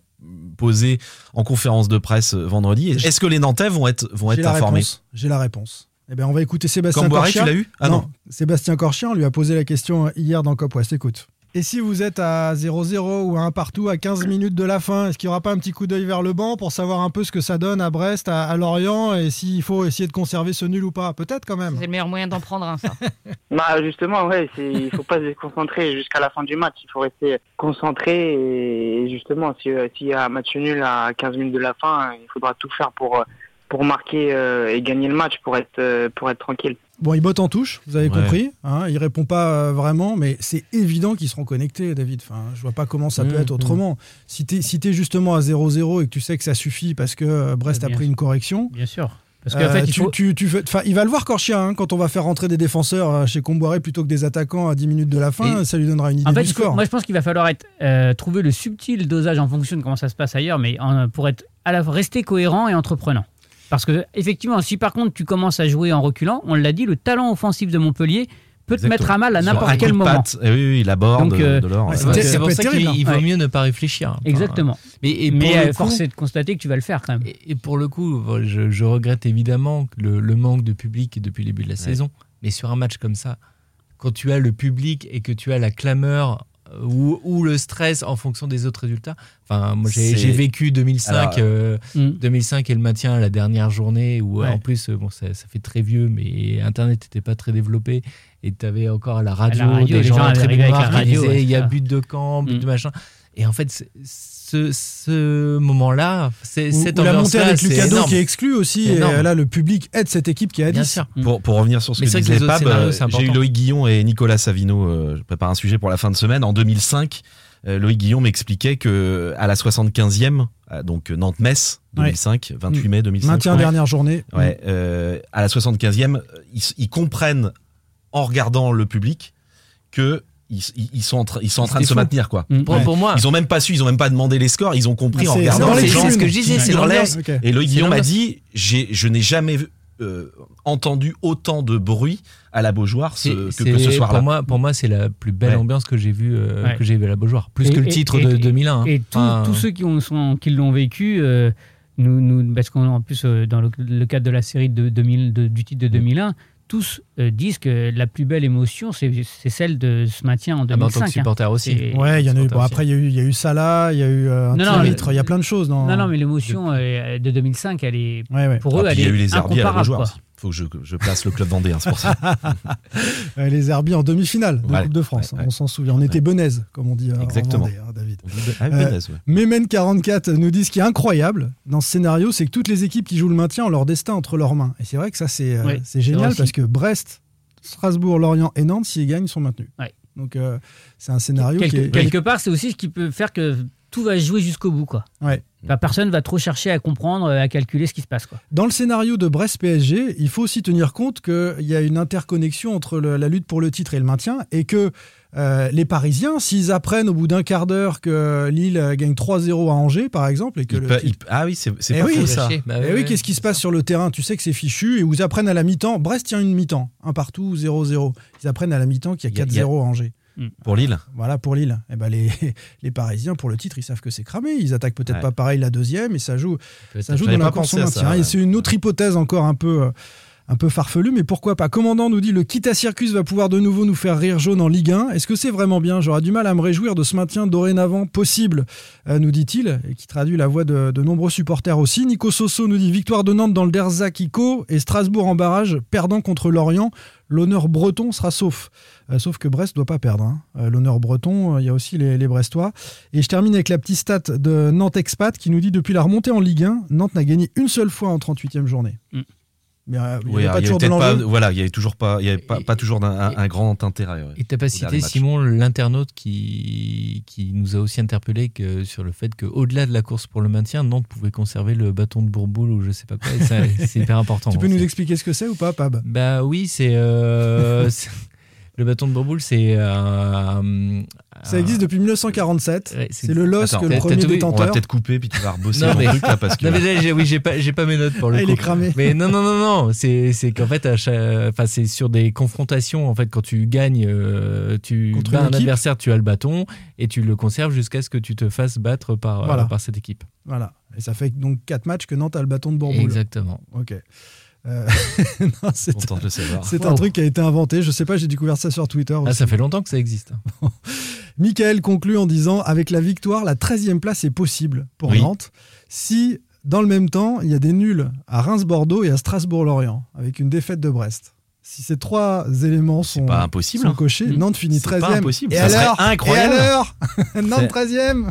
poser en conférence de presse vendredi. Est-ce que les Nantais vont être, vont J'ai être la informés réponse. J'ai la réponse. Eh bien, on va écouter Sébastien Corchia. tu l'as eu Ah non. Sébastien Corchia, on lui a posé la question hier dans Cop West. Écoute. Et si vous êtes à 0-0 ou à un partout à 15 minutes de la fin, est-ce qu'il n'y aura pas un petit coup d'œil vers le banc pour savoir un peu ce que ça donne à Brest, à, à Lorient, et s'il faut essayer de conserver ce nul ou pas? Peut-être quand même. C'est le meilleur moyen d'en prendre un, ça. *laughs* Bah justement, ouais, il faut pas se déconcentrer jusqu'à la fin du match. Il faut rester concentré et justement, si, euh, s'il y a un match nul à 15 minutes de la fin, il faudra tout faire pour euh, pour marquer euh, et gagner le match, pour être euh, pour être tranquille. Bon, il botte en touche, vous avez Ouais. compris. Hein, il répond pas euh, vraiment, mais c'est évident qu'ils seront connectés, David. Enfin, je vois pas comment ça peut Mmh, être autrement. Si tu es, justement à 0-0 et que tu sais que ça suffit parce que Brest a pris sûr. une correction, Bien sûr. Parce qu'en euh, fait, il tu, faut... tu- tu fais- enfin, il va le voir Corchia hein, quand on va faire rentrer des défenseurs chez Comboiré plutôt que des attaquants à 10 minutes de la fin. Et- ça lui donnera une idée En fait, du il faut- score. moi, je pense qu'il va falloir être, euh, trouver le subtil dosage en fonction de comment ça se passe ailleurs, mais en- pour être à la rester cohérent et entreprenant. Parce que effectivement, si par contre tu commences à jouer en reculant, on l'a dit, le talent offensif de Montpellier peut te mettre à mal à n'importe quel moment. patte, eh oui, oui, la borde Donc, euh, de l'or. C'est Ouais, c'est ça pour ça qu'il hein. vaut Ouais. mieux ne pas réfléchir. Enfin, Exactement. Mais, et pour mais le euh, coup- force est de constater que tu vas le faire quand même. Et, et pour le coup, je, je regrette évidemment le, le manque de public depuis le début de la saison. Mais sur un match comme ça, quand tu as le public et que tu as la clameur ou, ou le stress en fonction des autres résultats. Enfin, moi j'ai vécu 2005, Alors, euh, Mm. 2005 et le maintien la dernière journée où Ouais. en plus, euh, bon, ça, ça fait très vieux, mais Internet n'était pas très développé et tu avais encore à la radio, radio, des les gens gens à la avec qui radio, ouais, il y a but de camp, but Mm. de machin. Et en fait, ce, ce moment-là, c'est cette la montée ambiance-là, avec c'est Lucado qui est exclu aussi. Et là, le public aide cette équipe qui est à Bien 10. sûr. Pour, pour revenir sur ce Mais que c'est vrai que disait Pab, euh, j'ai eu. Loïc Guillon et Nicolas Savino, euh, je prépare un sujet pour la fin de semaine. En 2005, euh, Loïc Guillon m'expliquait que à la 75e, euh, donc Nantes-Metz, 2005, 28 mai 2005. Maintien ouais. dernière journée. Ouais, euh, à la 75e, euh, ils, ils comprennent en regardant le public que ils, sont en, train- ils sont en train de se maintenir quoi. Mm. Pour, pour moi, Ils ont même pas su, ils ont même pas demandé les scores, ils ont compris Ah, en regardant les gens c'est ce que je disais, c'est hurlaient. l'ambiance. Ok. Et Loïc Guillon m'a dit, j'ai, je n'ai jamais euh, entendu autant de bruit à la Beaujoire que, ce soir-là. Pour moi, pour moi c'est la plus belle Ouais. ambiance que j'ai vue euh, Ouais. que j'ai vue à la Beaujoire. Plus Et- que le titre et- de et- 2001. hein. Et tous- Enfin, ceux qui, ont, sont, qui l'ont vécu, euh, nous, nous, parce qu'en plus, euh, dans le, le cadre de la série de 2000, de- du titre de 2001, tous euh, disent que la plus belle émotion, c'est c'est celle de ce maintien en ah bah, en tant 2005. que hein. supporter aussi. Et- Ouais, il y en a eu. Bon, après, il y a eu, il y a eu Salah, il y a eu euh, un Non, il y a plein de choses. Dans... Non, non, mais l'émotion euh, de 2005, elle est, Ouais, ouais. pour Ah, eux, puis elle il y a est eu les incomparable. Beaujoire quoi. Faut que je, je place le club vendéen, c'est pour ça. *laughs* Euh, les Herbiers en demi-finale de Ouais, Coupe de France. ouais, hein, ouais. On s'en souvient. On était benaise, comme on dit euh, Exactement. en Vendée, hein, David. Ah, Euh, Benez, ouais. Memen44 nous dit ce qui est incroyable dans ce scénario, c'est que toutes les équipes qui jouent le maintien ont leur destin entre leurs mains. Et c'est vrai que ça, c'est euh, génial parce que Brest, Strasbourg, Lorient et Nantes, s'ils gagnent, sont maintenus. Ouais. Donc, euh, c'est un scénario quelque, qui est. quelque part, c'est aussi ce qui peut faire que tout va se jouer jusqu'au bout. Quoi. Ouais. Enfin, personne va trop chercher à comprendre, à calculer ce qui se passe. Quoi. Dans le scénario de Brest-PSG, il faut aussi tenir compte qu'il y a une interconnexion entre le- la lutte pour le titre et le maintien et que euh, les Parisiens, s'ils apprennent au bout d'un quart d'heure que Lille euh, gagne 3-0 à Angers, par exemple, et que Il le peut- titre- il- ah oui, c'est Eh pas oui, faux ça. Bah Eh ouais, oui, qu'est-ce qui se passe sur le terrain? Tu sais que c'est fichu et vous apprennent à la mi-temps. Brest tient une mi-temps, un partout, 0-0. Ils apprennent à la mi-temps qu'il y a- 4-0 à Angers. Pour Lille Voilà pour Lille. Et ben les, *laughs* les Parisiens, pour le titre, ils savent que c'est cramé. Ils attaquent peut-être Ouais. pas pareil la deuxième et ça joue, ça joue dans la maintien. Et c'est une autre hypothèse encore un peu, euh, un peu farfelue, mais pourquoi pas Commandant nous dit le Kita Circus va pouvoir de nouveau nous faire rire jaune en Ligue 1. Est-ce que c'est vraiment bien? J'aurais du mal à me réjouir de ce maintien dorénavant possible, euh, nous dit-il, et qui traduit la voix de, de nombreux supporters aussi. Nico Soso nous dit victoire de Nantes dans le Derzak Ico et Strasbourg en barrage, perdant contre Lorient. L'honneur breton sera sauf. Euh, sauf que Brest doit pas perdre. hein. Euh, L'honneur breton, il y a aussi les, les Brestois. Et je termine avec la petite stat de Nantes Expat qui nous dit depuis la remontée en Ligue 1, Nantes n'a gagné une seule fois en 38e journée. Mm. Mais euh, il n'y Oui, avait alors, pas toujours de pas, voilà, il y avait toujours pas, il y avait pas, Et- pas toujours un, et- un grand intérêt. ouais. Et t'as pas cité. Simon, l'internaute qui, qui nous a aussi interpellé que, sur le fait qu'au-delà de la course pour le maintien, Nantes pouvait conserver le bâton de Bourboule ou je sais pas quoi. *laughs* c'est hyper important. Tu peux hein. nous expliquer ce que c'est ou pas, Pab? Bah oui, c'est. euh, *laughs* c'est- le bâton de Bourboule, c'est. euh, Ça existe depuis 1947. Ouais, c'est le LOS Attends, que le premier vu On va détenteur. peut-être couper puis tu vas rebosser Non, mais- truc là parce que. Non, mais là, j'ai- oui, j'ai pas, mes notes pour le Ah, coup. il est cramé. Mais non, non, non, non. C'est, qu'en fait, enfin, c'est sur des confrontations. En fait, quand tu gagnes, euh, tu Contre bats un adversaire, tu as le bâton et tu le conserves jusqu'à ce que tu te fasses battre par, euh, par cette équipe. Voilà. Et ça fait donc 4 matchs que Nantes a le bâton de Bourboule. Exactement. Ok. Euh, *laughs* non, c'est un truc qui a été inventé. Je sais pas, j'ai découvert ça sur Twitter. Ah, aussi. ça fait longtemps que ça existe. *laughs* Michael conclut en disant Avec la victoire, la 13e place est possible pour Oui. Nantes. Si, dans le même temps, il y a des nuls à Reims-Bordeaux et à Strasbourg-Lorient, avec une défaite de Brest. Si ces trois éléments sont, pas impossible, sont hein. cochés, Mm. Nantes finit C'est pas 13e. impossible, Et ça serait alors incroyable. Et alors *laughs* Nantes C'est- 13e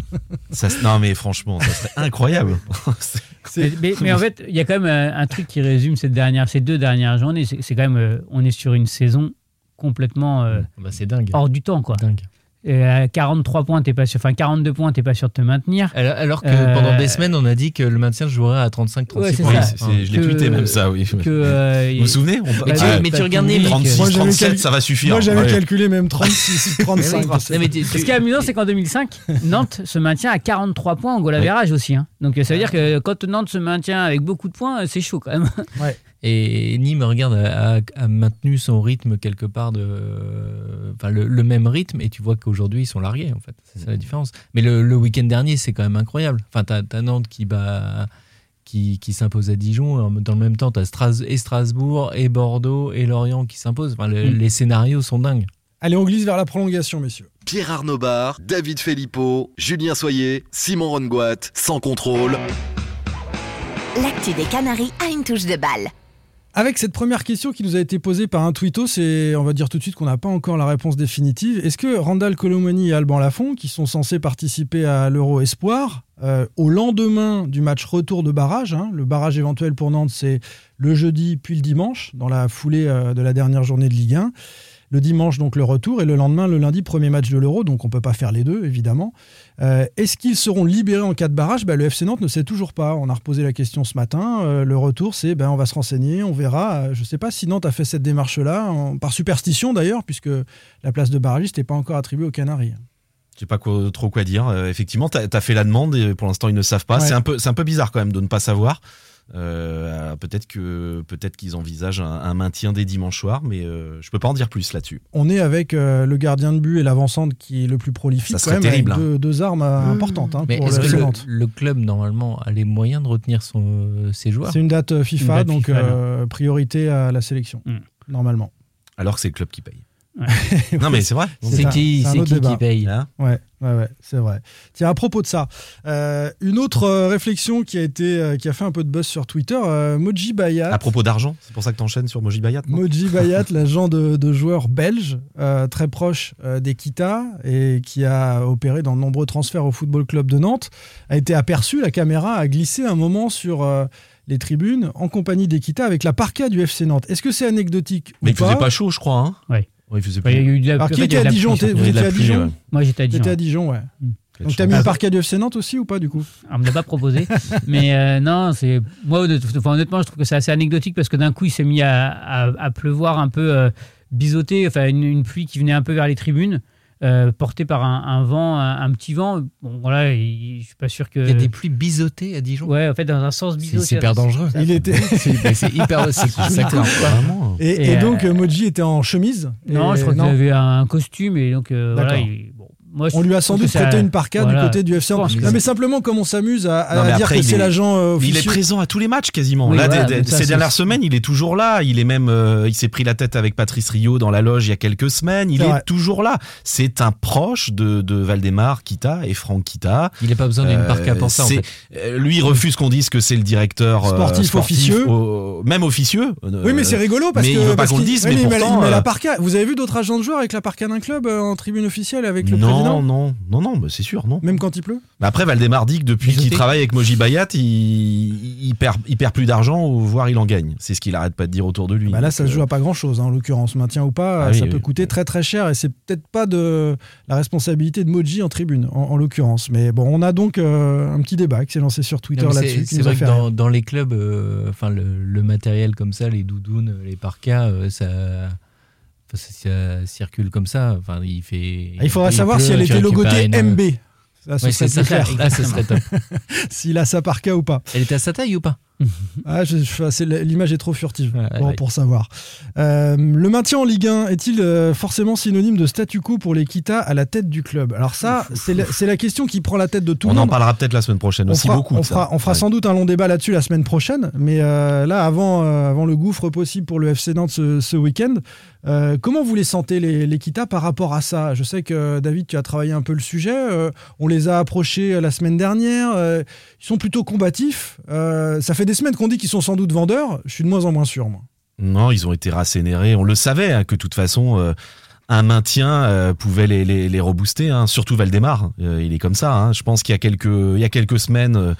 Ça, non mais franchement, ça serait incroyable. *laughs* Mais, mais- mais en fait, il y a quand même un truc qui résume cette dernière, ces deux dernières journées. C'est quand même, euh, on est sur une saison complètement euh, Bah, dingue. hors du temps, quoi. Dingue. Et à 43 points, t'es pas sûr, enfin 42 points, t'es pas sûr de te maintenir. Alors, alors que Euh, pendant des semaines, on a dit que le maintien jouerait à 35-36 Ouais, points. Oui, je l'ai tweeté même ça, oui. Que, euh, Vous vous souvenez on, Mais tu- Ah, mais tu pas regardes tout les le monde. 36, Moi, j'avais 37, calculé- ça va suffire. Moi, j'avais Ouais. calculé même 36, 35. *laughs* Non, tu- Ce qui est amusant, c'est qu'en 2005, Nantes se maintient à 43 points en goal average aussi. hein. Donc ça veut dire que quand Nantes se maintient avec beaucoup de points, c'est chaud quand même. Et Nîmes, regarde, a, maintenu son rythme quelque part de. Enfin, le, le même rythme, et tu vois qu'aujourd'hui, ils sont largués, en fait. C'est ça la différence. Mais le, le week-end dernier, c'est quand même incroyable. Enfin, t'as t'as Nantes qui bat. Qui, qui s'impose à Dijon. Dans le même temps, tu as et Strasbourg, et Bordeaux, et Lorient qui s'imposent. Enfin, le- Mm. Les scénarios sont dingues. Allez, on glisse vers la prolongation, messieurs. Pierre Arnaud Bar, David Filippo, Julien Soyer, Simon Rongoat, sans contrôle. L'actu des Canaries a une touche de balle. Avec cette première question qui nous a été posée par un c'est, on va dire tout de suite qu'on n'a pas encore la réponse définitive. Est-ce que Randall Colomoni et Alban Lafont, qui sont censés participer à l'Euro Espoir, euh, au lendemain du match retour de barrage, hein, le barrage éventuel pour Nantes, c'est le jeudi puis le dimanche, dans la foulée euh, de la dernière journée de Ligue 1. Le dimanche, donc le retour, et le lendemain, le lundi, premier match de l'Euro, donc on ne peut pas faire les deux, évidemment. Euh, Est-ce qu'ils seront libérés en cas de barrage? Ben, Le FC Nantes ne sait toujours pas. On a reposé la question ce matin. Euh, le retour, c'est ben, on va se renseigner, on verra. Je ne sais pas si Nantes a fait cette démarche-là, par superstition d'ailleurs, puisque la place de barragiste n'est pas encore attribuée aux Canaries. Je sais pas quoi- trop quoi dire. Euh, effectivement, tu as, fait la demande et pour l'instant ils ne savent pas. Ouais. C'est un peu, un peu bizarre quand même de ne pas savoir. Euh, peut-être que peut-être qu'ils envisagent un, un maintien des dimanches soirs, mais euh, je peux pas en dire plus là-dessus. On est avec euh, le gardien de but et l'avancante qui est le plus prolifique, Ça quand serait même, terrible, hein. deux, deux armes euh, importantes hein, Mais pour est-ce le que FC le, Nantes. le club, normalement, a les moyens de retenir son, ses joueurs? C'est une date FIFA, Une date donc FIFA, euh, priorité à la sélection, Mm. normalement. Alors que c'est le club qui paye. Ouais. non mais c'est vrai. C'est qui, un qui qui paye? Hein? Ouais, ouais, ouais, c'est vrai. Tiens, à propos de ça, euh, une autre euh, réflexion qui a été, euh, qui a fait un peu de buzz sur Twitter, euh, Moji Bayat. À propos d'argent, c'est pour ça que t'enchaînes sur Moji Bayat. non? Moji Bayat, *laughs* l'agent de, de joueurs belge, euh, très proche euh, d'Equita et qui a opéré dans de nombreux transferts au Football Club de Nantes, a été aperçu, la caméra a glissé un moment sur euh, les tribunes en compagnie d'Equita avec la parka du FC Nantes. Est-ce que c'est anecdotique Mais ou il faisait pas? pas chaud, je crois. Hein? Ouais. Ouais, il faisait Ouais, il y a plus. eu de la- Alors qui était à Dijon? Vous étiez à Dijon? Moi, j'étais à Dijon. T'étais à Dijon, ouais. Mm. Donc t'as mis Ah, une parka du FC Nantes aussi ou pas du coup? *laughs* On me l'a pas proposé. *laughs* mais euh, non, c'est moi honnêtement, je trouve que c'est assez anecdotique parce que d'un coup, il s'est mis à, à- à pleuvoir un peu euh, biseauté, enfin une, une pluie qui venait un peu vers les tribunes, euh, portée par un, un vent, un, un petit vent. Bon, voilà, il- je suis pas sûr que. Il y a des pluies biseautées à Dijon Ouais, en fait, dans un sens C'est biseauté. super dangereux. Il était. *laughs* C'est c'est hyper. C'est. Vraiment. Et, Et, et donc euh, Moji était en chemise. Non, Et je crois qu'il avait un costume et donc euh, voilà. Il- moi, On lui a sans doute prêté une parka voilà. du côté du FC pense Non, mais simplement comme on s'amuse à, à Non, mais dire après, que c'est est- l'agent euh, Il est officieux. présent à tous les matchs quasiment. Oui, Là, voilà, des- des- mais ça, ces dernières semaines, il est toujours là. Il est même, euh, il s'est pris la tête avec Patrice Rio dans la loge il y a quelques semaines. Il est toujours là. C'est un proche de, de Valdemar Kita et Franck Kita. Il n'a pas besoin d'une Euh, parka pour ça, en fait. euh, Lui il refuse qu'on dise que c'est le directeur euh, Sportif officieux. au- même officieux. Euh, Oui, mais c'est rigolo parce mais que. il veut pas qu'on le dise, mais il met- pourtant, la euh, parka. Vous avez vu d'autres agents de joueurs avec la parka d'un club euh, en tribune officielle avec le président non, non, non, bah, c'est sûr, non. Même quand il pleut? Mais après, Valdemar dit que depuis qu'il travaille avec Moji Bayat, il, il perd, il perd plus d'argent, ou voire il en gagne. C'est ce qu'il arrête pas de dire autour de lui. bah Là, ça se euh, joue à pas grand chose, en l'occurrence. Maintien ou pas, Ah ça oui. peut coûter très très cher et c'est peut-être pas de la responsabilité de Moji en tribune, en, en l'occurrence. Mais bon, on a donc euh, un petit débat qui s'est lancé sur Twitter Non, là-dessus. C'est vrai que dans, dans les clubs, euh, enfin le, le matériel comme ça, les doudounes, les parkas, euh, ça, enfin, ça, ça circule comme ça. Enfin, il fait. Ah, Il faudrait il savoir pleut, si elle était logotée une- MB. Ça, ce Ouais, serait c'est plus ça. clair. Là, ce serait top. *laughs* S'il a sa parka ou pas. Elle était à sa taille ou pas *laughs* Ah, je, l'image est trop furtive Ouais, pour, ouais. pour savoir. Euh, le maintien en Ligue 1 est-il euh, forcément synonyme de statu quo pour l'Equita à la tête du club? Alors ça, c'est la, question qui prend la tête de tout On le en monde. parlera peut-être la semaine prochaine On aussi fera, beaucoup. on fera, on fera Ouais. sans doute un long débat là-dessus la semaine prochaine, mais euh, là, avant, euh, avant le gouffre possible pour le FC Nantes ce, ce week-end, euh, comment vous les sentez, les- l'Equita, par rapport à ça? Je sais que David, tu as travaillé un peu le sujet, euh, on les a approchés euh, la semaine dernière, ils sont plutôt combatifs, ça fait des semaines qu'on dit qu'ils sont sans doute vendeurs, je suis de moins en moins sûr, moi. Non, ils ont été rassénérés. On le savait hein, que de toute façon, un maintien pouvait les, les, les rebooster. hein. Surtout Valdemar, il est comme ça. hein. Je pense qu'il y a quelques, y a quelques semaines,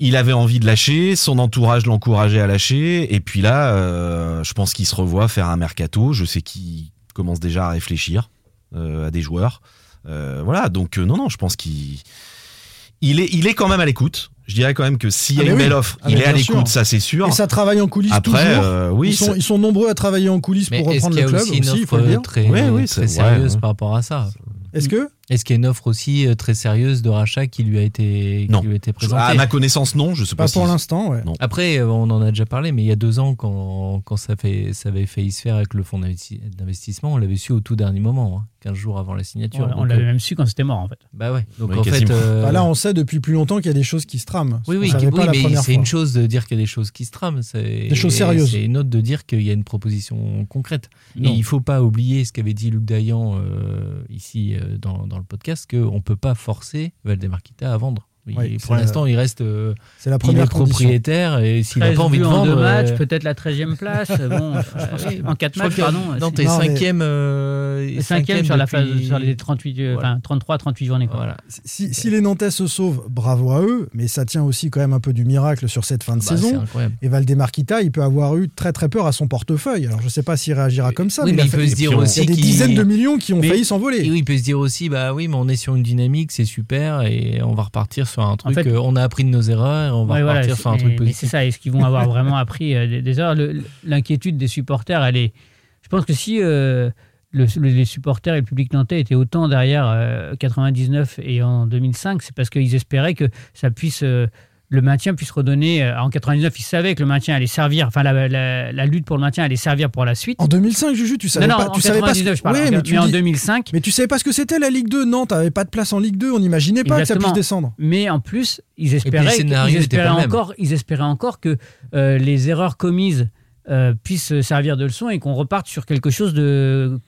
il avait envie de lâcher. Son entourage l'encourageait à lâcher. Et puis là, euh, je pense qu'il se revoit faire un mercato. Je sais qu'il commence déjà à réfléchir euh, à des joueurs. Euh, voilà. Donc euh, non, non, je pense qu'il il est, il est quand même à l'écoute. Je dirais quand même que s'il y a Ah, une oui. belle offre, Ah, il est à l'écoute, ça c'est sûr. Et ça travaille en coulisses Après, toujours. euh, oui, ils, sont, ils sont nombreux à travailler en coulisses Mais pour reprendre le club aussi il faut le dire. très, Oui, oui, très sérieuse ouais, ouais. par rapport à ça? Est-ce que? Est-ce qu'il y a une offre aussi euh, très sérieuse de rachat qui lui a été, qui Non. lui a été présentée À ma connaissance, non. Je sais pas, Pas si- pour l'instant, ouais. Non. Après, euh, on en a déjà parlé, mais il y a deux ans, quand, quand ça, fait, ça avait failli se faire avec le fonds d'investi- d'investissement, on l'avait su au tout dernier moment, hein, 15 jours avant la signature. On, l'avait euh, même su quand c'était mort en fait. Bah ouais. Donc Oui, en fait, euh, Bah là, on sait depuis plus longtemps qu'il y a des choses qui se trament. oui, oui, oui, mais c'est une chose de dire qu'il y a des choses qui se trament. c'est- Des choses sérieuses. C'est une autre de dire qu'il y a une proposition concrète. Non. Et il faut pas oublier ce qu'avait dit Luc Dayan euh, ici euh, dans, dans podcast, qu'on ne peut pas forcer Valdemarquita à vendre. Il- Oui, pour l'instant, il reste euh, C'est la il première est propriétaire et s'il n'a 13 pas envie de buts en vendre. deux matchs, euh, peut-être la 13e place. *laughs* bon, je pense que- en 4 je crois matchs, pardon. Non, c'est- t'es Non, mais- cinquième. euh, Et cinquième sur, la phase, sur les 38, euh, Voilà. enfin, 33, 38 journées. Quoi. Voilà. Si, si les Nantais se sauvent, bravo à eux, mais ça tient aussi quand même un peu du miracle sur cette fin de Bah, saison. Et Valdemarquita, il peut avoir eu très très peur à son portefeuille. Alors je sais pas s'il réagira comme ça, Oui, mais, mais il, peut fait- se dire il y a aussi des dizaines de millions qui ont failli s'envoler. Oui, il peut se dire aussi, bah oui, mais on est sur une dynamique, c'est super, et on va repartir sur un truc. fait- euh, on a appris de nos erreurs, et on va Ouais, repartir c'est- sur un mais- truc positif. c'est ça. Est-ce qu'ils vont avoir vraiment *laughs* appris euh, des, Le- L'inquiétude des supporters, elle est. Je pense que si euh, le- le- les supporters et le public nantais étaient autant derrière euh, 99 et en 2005, c'est parce qu'ils espéraient que ça puisse. euh, le maintien puisse redonner. euh, en 99, ils savaient que le maintien allait servir. Enfin, la, la- la lutte pour le maintien allait servir pour la suite. En 2005, Juju, tu savais non, non, pas, en tu savais pas ce 99, je parle. Ouais, En- mais, tu mais en dis- 2005, mais tu savais pas ce que c'était la Ligue 2. Nantes avait pas de place en Ligue 2. On n'imaginait pas que ça puisse descendre. Mais en plus, ils espéraient, scénario ils espéraient encore, ils espéraient encore que euh, les erreurs commises euh, puissent servir de leçon et qu'on reparte sur quelque chose de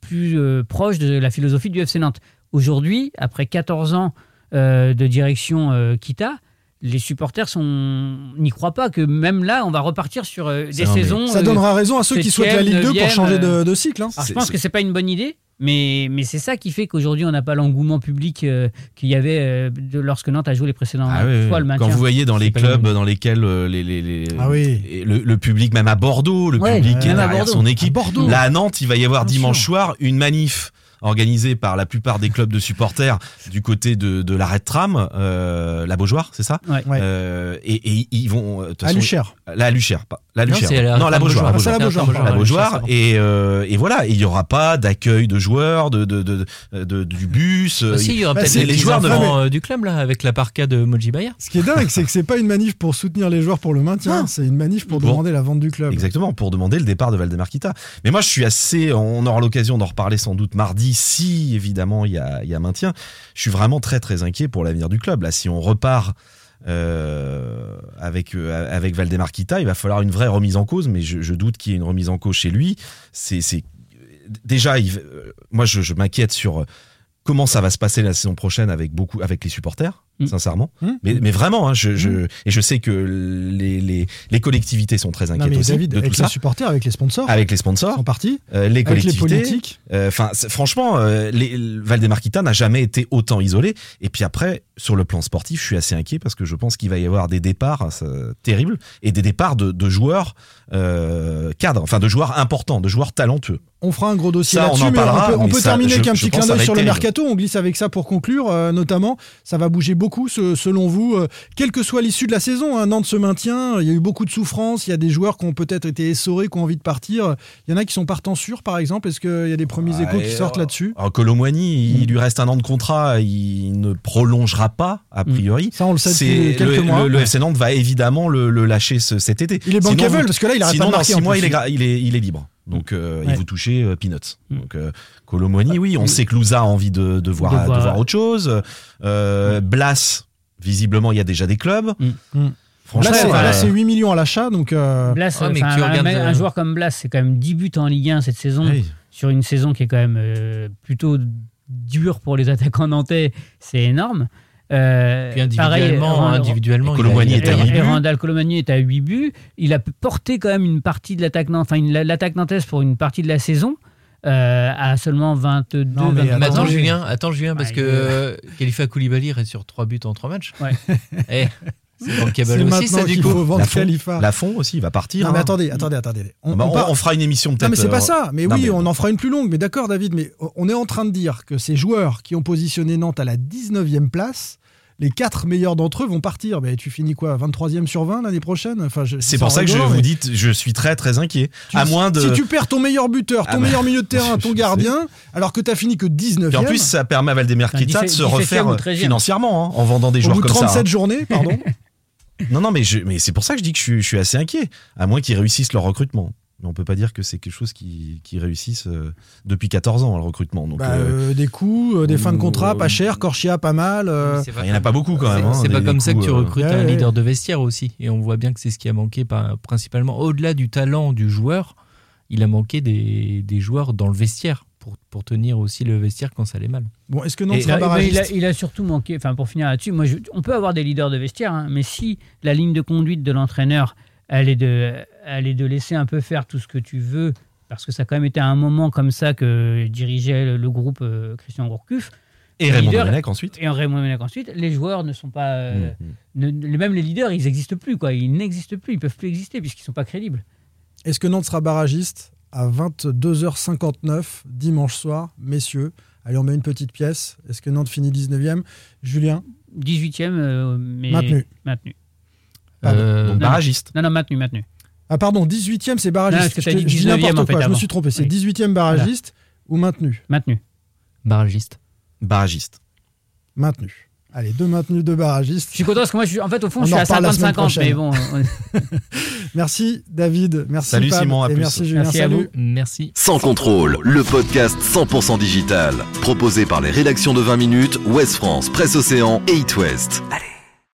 plus euh, proche de la philosophie du FC Nantes. Aujourd'hui, après 14 ans euh, de direction euh, Kita, les supporters sont n'y croient pas que même là, on va repartir sur euh, des non, saisons. Ça euh, donnera raison à ceux qui souhaitent la Ligue 2 pour changer de, euh, de cycle. hein. alors, je pense que c'est pas une bonne idée, mais, mais c'est ça qui fait qu'aujourd'hui on n'a pas l'engouement public euh, qu'il y avait euh, de- lorsque Nantes a joué les précédents Ah oui, fois oui. le maintien. Quand vous voyez dans les clubs dans lesquels euh, les, les, les- Ah oui. le, le public, même à Bordeaux, le Ouais, public même est à derrière Bordeaux. son équipe. À Bordeaux. Là à Nantes, il va y avoir Bien dimanche sûr. soir une manif organisée par la plupart des clubs de supporters du côté de, de l'arrêt de tram, euh, la Beaujoire, c'est ça Ouais. Ouais. Euh, et, et ils vont... euh, de toute À façon, Luchère. La Luchère, pas la Non, Luchère. c'est la- non, la la Beaujoire. La Ah, c'est la Beaujoire. Beaujoire, La la Beaujoire. Et, euh, et voilà, il y aura pas d'accueil de joueurs, de, de, de, de- du bus. euh, Ah, si, il y aura Bah, peut-être c'est- les, joueurs devant- du club là, avec la parka de Moji Bayer. Ce qui est dingue, c'est que c'est pas une manif pour soutenir les joueurs pour le maintien, Non. c'est une manif pour Pour- demander la vente du club. Exactement, pour demander le départ de Valdemarquita. Mais moi, je suis assez. On aura l'occasion d'en reparler sans doute mardi, si évidemment il y a, maintien. Je suis vraiment très très inquiet pour l'avenir du club. Là, si on repart euh, avec euh, avec Valdemarquita, il va falloir une vraie remise en cause. Mais je, doute qu'il y ait une remise en cause chez lui. C'est déjà. euh, moi, je, je m'inquiète sur comment ça va se passer la saison prochaine avec beaucoup avec les supporters. Mm. Sincèrement, Mm. mais, mais vraiment, hein, je, je, et je sais que les, les, les collectivités sont très Non, inquiètes mais aussi David, de avec tout les ça, supporters, avec les sponsors, avec les sponsors, en partie, euh, les avec les collectivités. politiques. Euh, Enfin, franchement, euh, les, Valdemarquita n'a jamais été autant isolé. Et puis après, sur le plan sportif, je suis assez inquiet parce que je pense qu'il va y avoir des départs euh, terribles et des départs de, de joueurs euh, cadres, enfin de joueurs importants, de joueurs talentueux. On fera un gros dossier là-dessus, mais on peut, on mais peut ça, terminer avec un petit clin d'œil sur le terrible. mercato. On glisse avec ça pour conclure, euh, notamment. Ça va bouger beaucoup, ce- selon vous, euh, quelle que soit l'issue de la saison. hein, Nantes se maintient. Il y a eu beaucoup de souffrance. Il y a des joueurs qui ont peut-être été essorés, qui ont envie de partir. Il y en a qui sont partants sûrs, par exemple. Est-ce qu'il y a des premiers échos qui sortent là-dessus? Alors Colomboigny, il lui reste un an de contrat, il ne prolongera pas a priori. Ça, on le sait depuis quelques le, mois. le- le FC Nantes va évidemment le, le lâcher ce- cet été. Il est bankable parce que là, il Sinon, pas de marquer, mois, il est, il est, il est libre. Donc, euh, Ouais. et vous touchez euh, peanuts. Mm. Donc, euh, Colomboigny, oui, on sait que Louza a envie de, de voir, De de voir- voir autre chose. Euh, Blas, visiblement, il y a déjà des clubs. Mm. Là, Franchement, c'est euh, là, c'est 8 millions à l'achat. Donc, euh, Blas, Ouais, mais un, regardes, un euh, joueur comme Blas, c'est quand même 10 buts en Ligue 1 cette saison, sur une saison qui est quand même euh, plutôt dure pour les attaquants nantais, c'est énorme. Euh, Puis individuellement, pareil, individuellement, a- est à Et, huit et buts. Randall Colomagny est à 8 buts. Il a porté quand même une partie de l'attaque nantaise, enfin l'attaque nantaise pour une partie de la saison euh, à seulement 22, Non, mais 23 Mais attends. Julien, attends Julien, parce Ouais, que est- euh, Khalifa Koulibaly reste sur 3 buts en 3 matchs. Ouais. *laughs* Eh, c'est aussi maintenant ça du qu'il coup. faut vendre Lafont, Khalifa. Lafont aussi, il va partir. Non, mais hein. attendez, attendez, attendez. On, Bah, on on, part- on fera une émission peut-être. Non, mais c'est pas euh, ça. Mais non, oui, mais- on en fera une plus longue. Mais d'accord, David, mais on est en train de dire que ces joueurs qui ont positionné Nantes à la 19e place les quatre meilleurs d'entre eux vont partir. Mais tu finis quoi 23e sur 20 l'année prochaine? Enfin, C'est pour ça que je vous dis, je suis très très inquiet. tu- à moins de. Si tu perds ton meilleur buteur, ton Ah bah, meilleur milieu de terrain, *laughs* ton gardien, alors que tu as fini que 19e. Puis en plus, ça permet à Valdemar Enfin, Kita de 17e se refaire ou 13e. financièrement hein, en vendant des au joueurs bout de comme ça. 37 hein. journées, pardon. *laughs* Non, non, mais, je- mais c'est pour ça que je dis que je suis assez inquiet. À moins qu'ils réussissent leur recrutement. Mais on peut pas dire que c'est quelque chose qui, qui réussissent euh, depuis 14 ans, le recrutement. Donc, Bah, euh, euh, des coups, euh, des fins de contrat, pas cher, Corchia pas mal. euh, C'est il y en a pas beaucoup quand même. hein, C'est des- pas comme ça que tu recrutes Ouais, un leader de vestiaire aussi. Et on voit bien que c'est ce qui a manqué par- principalement. Au-delà du talent du joueur, il a manqué des, des joueurs dans le vestiaire pour, pour tenir aussi le vestiaire quand ça allait mal. Bon, est-ce que mais il, a, barragiste il a surtout manqué, enfin pour finir là-dessus, moi je- on peut avoir des leaders de vestiaire, hein, mais si la ligne de conduite de l'entraîneur, elle est, de, elle est de laisser un peu faire tout ce que tu veux, parce que ça a quand même été un moment comme ça que dirigeait le, le groupe euh, Christian Gourcuff. Et Les Raymond leaders- ensuite. Et Raymond Domenech ensuite, les joueurs ne sont pas. euh, ne- même les leaders, ils n'existent plus, quoi. Ils n'existent plus, ils peuvent plus exister puisqu'ils ne sont pas crédibles. Est-ce que Nantes sera barragiste à 22h59 dimanche soir, messieurs? Allez, on met une petite pièce. Est-ce que Nantes finit 19e Julien? 18e, euh, mais. Maintenu. Maintenu. Pardon. Euh, Donc barragiste. Non, non, maintenu, maintenu. Ah pardon, 18e c'est Non, barragiste. parce que t'as je, dit je dis 19e, n'importe en fait, je me suis trompé. C'est Oui. 18e barragiste ou maintenu Maintenu. barragiste. Barragiste. Maintenu. Allez, deux maintenus, deux barragistes. Je suis content parce que moi, je suis, en fait, au fond, On je suis à reparle la semaine 50-50, mais bon. on- *laughs* Merci David, merci Salut Simon, à et plus. merci Julien, Merci à salut. vous. Merci. Sans contrôle, le podcast 100% digital. Proposé par les rédactions de 20 minutes, Ouest France, Presse Océan et It West. Allez.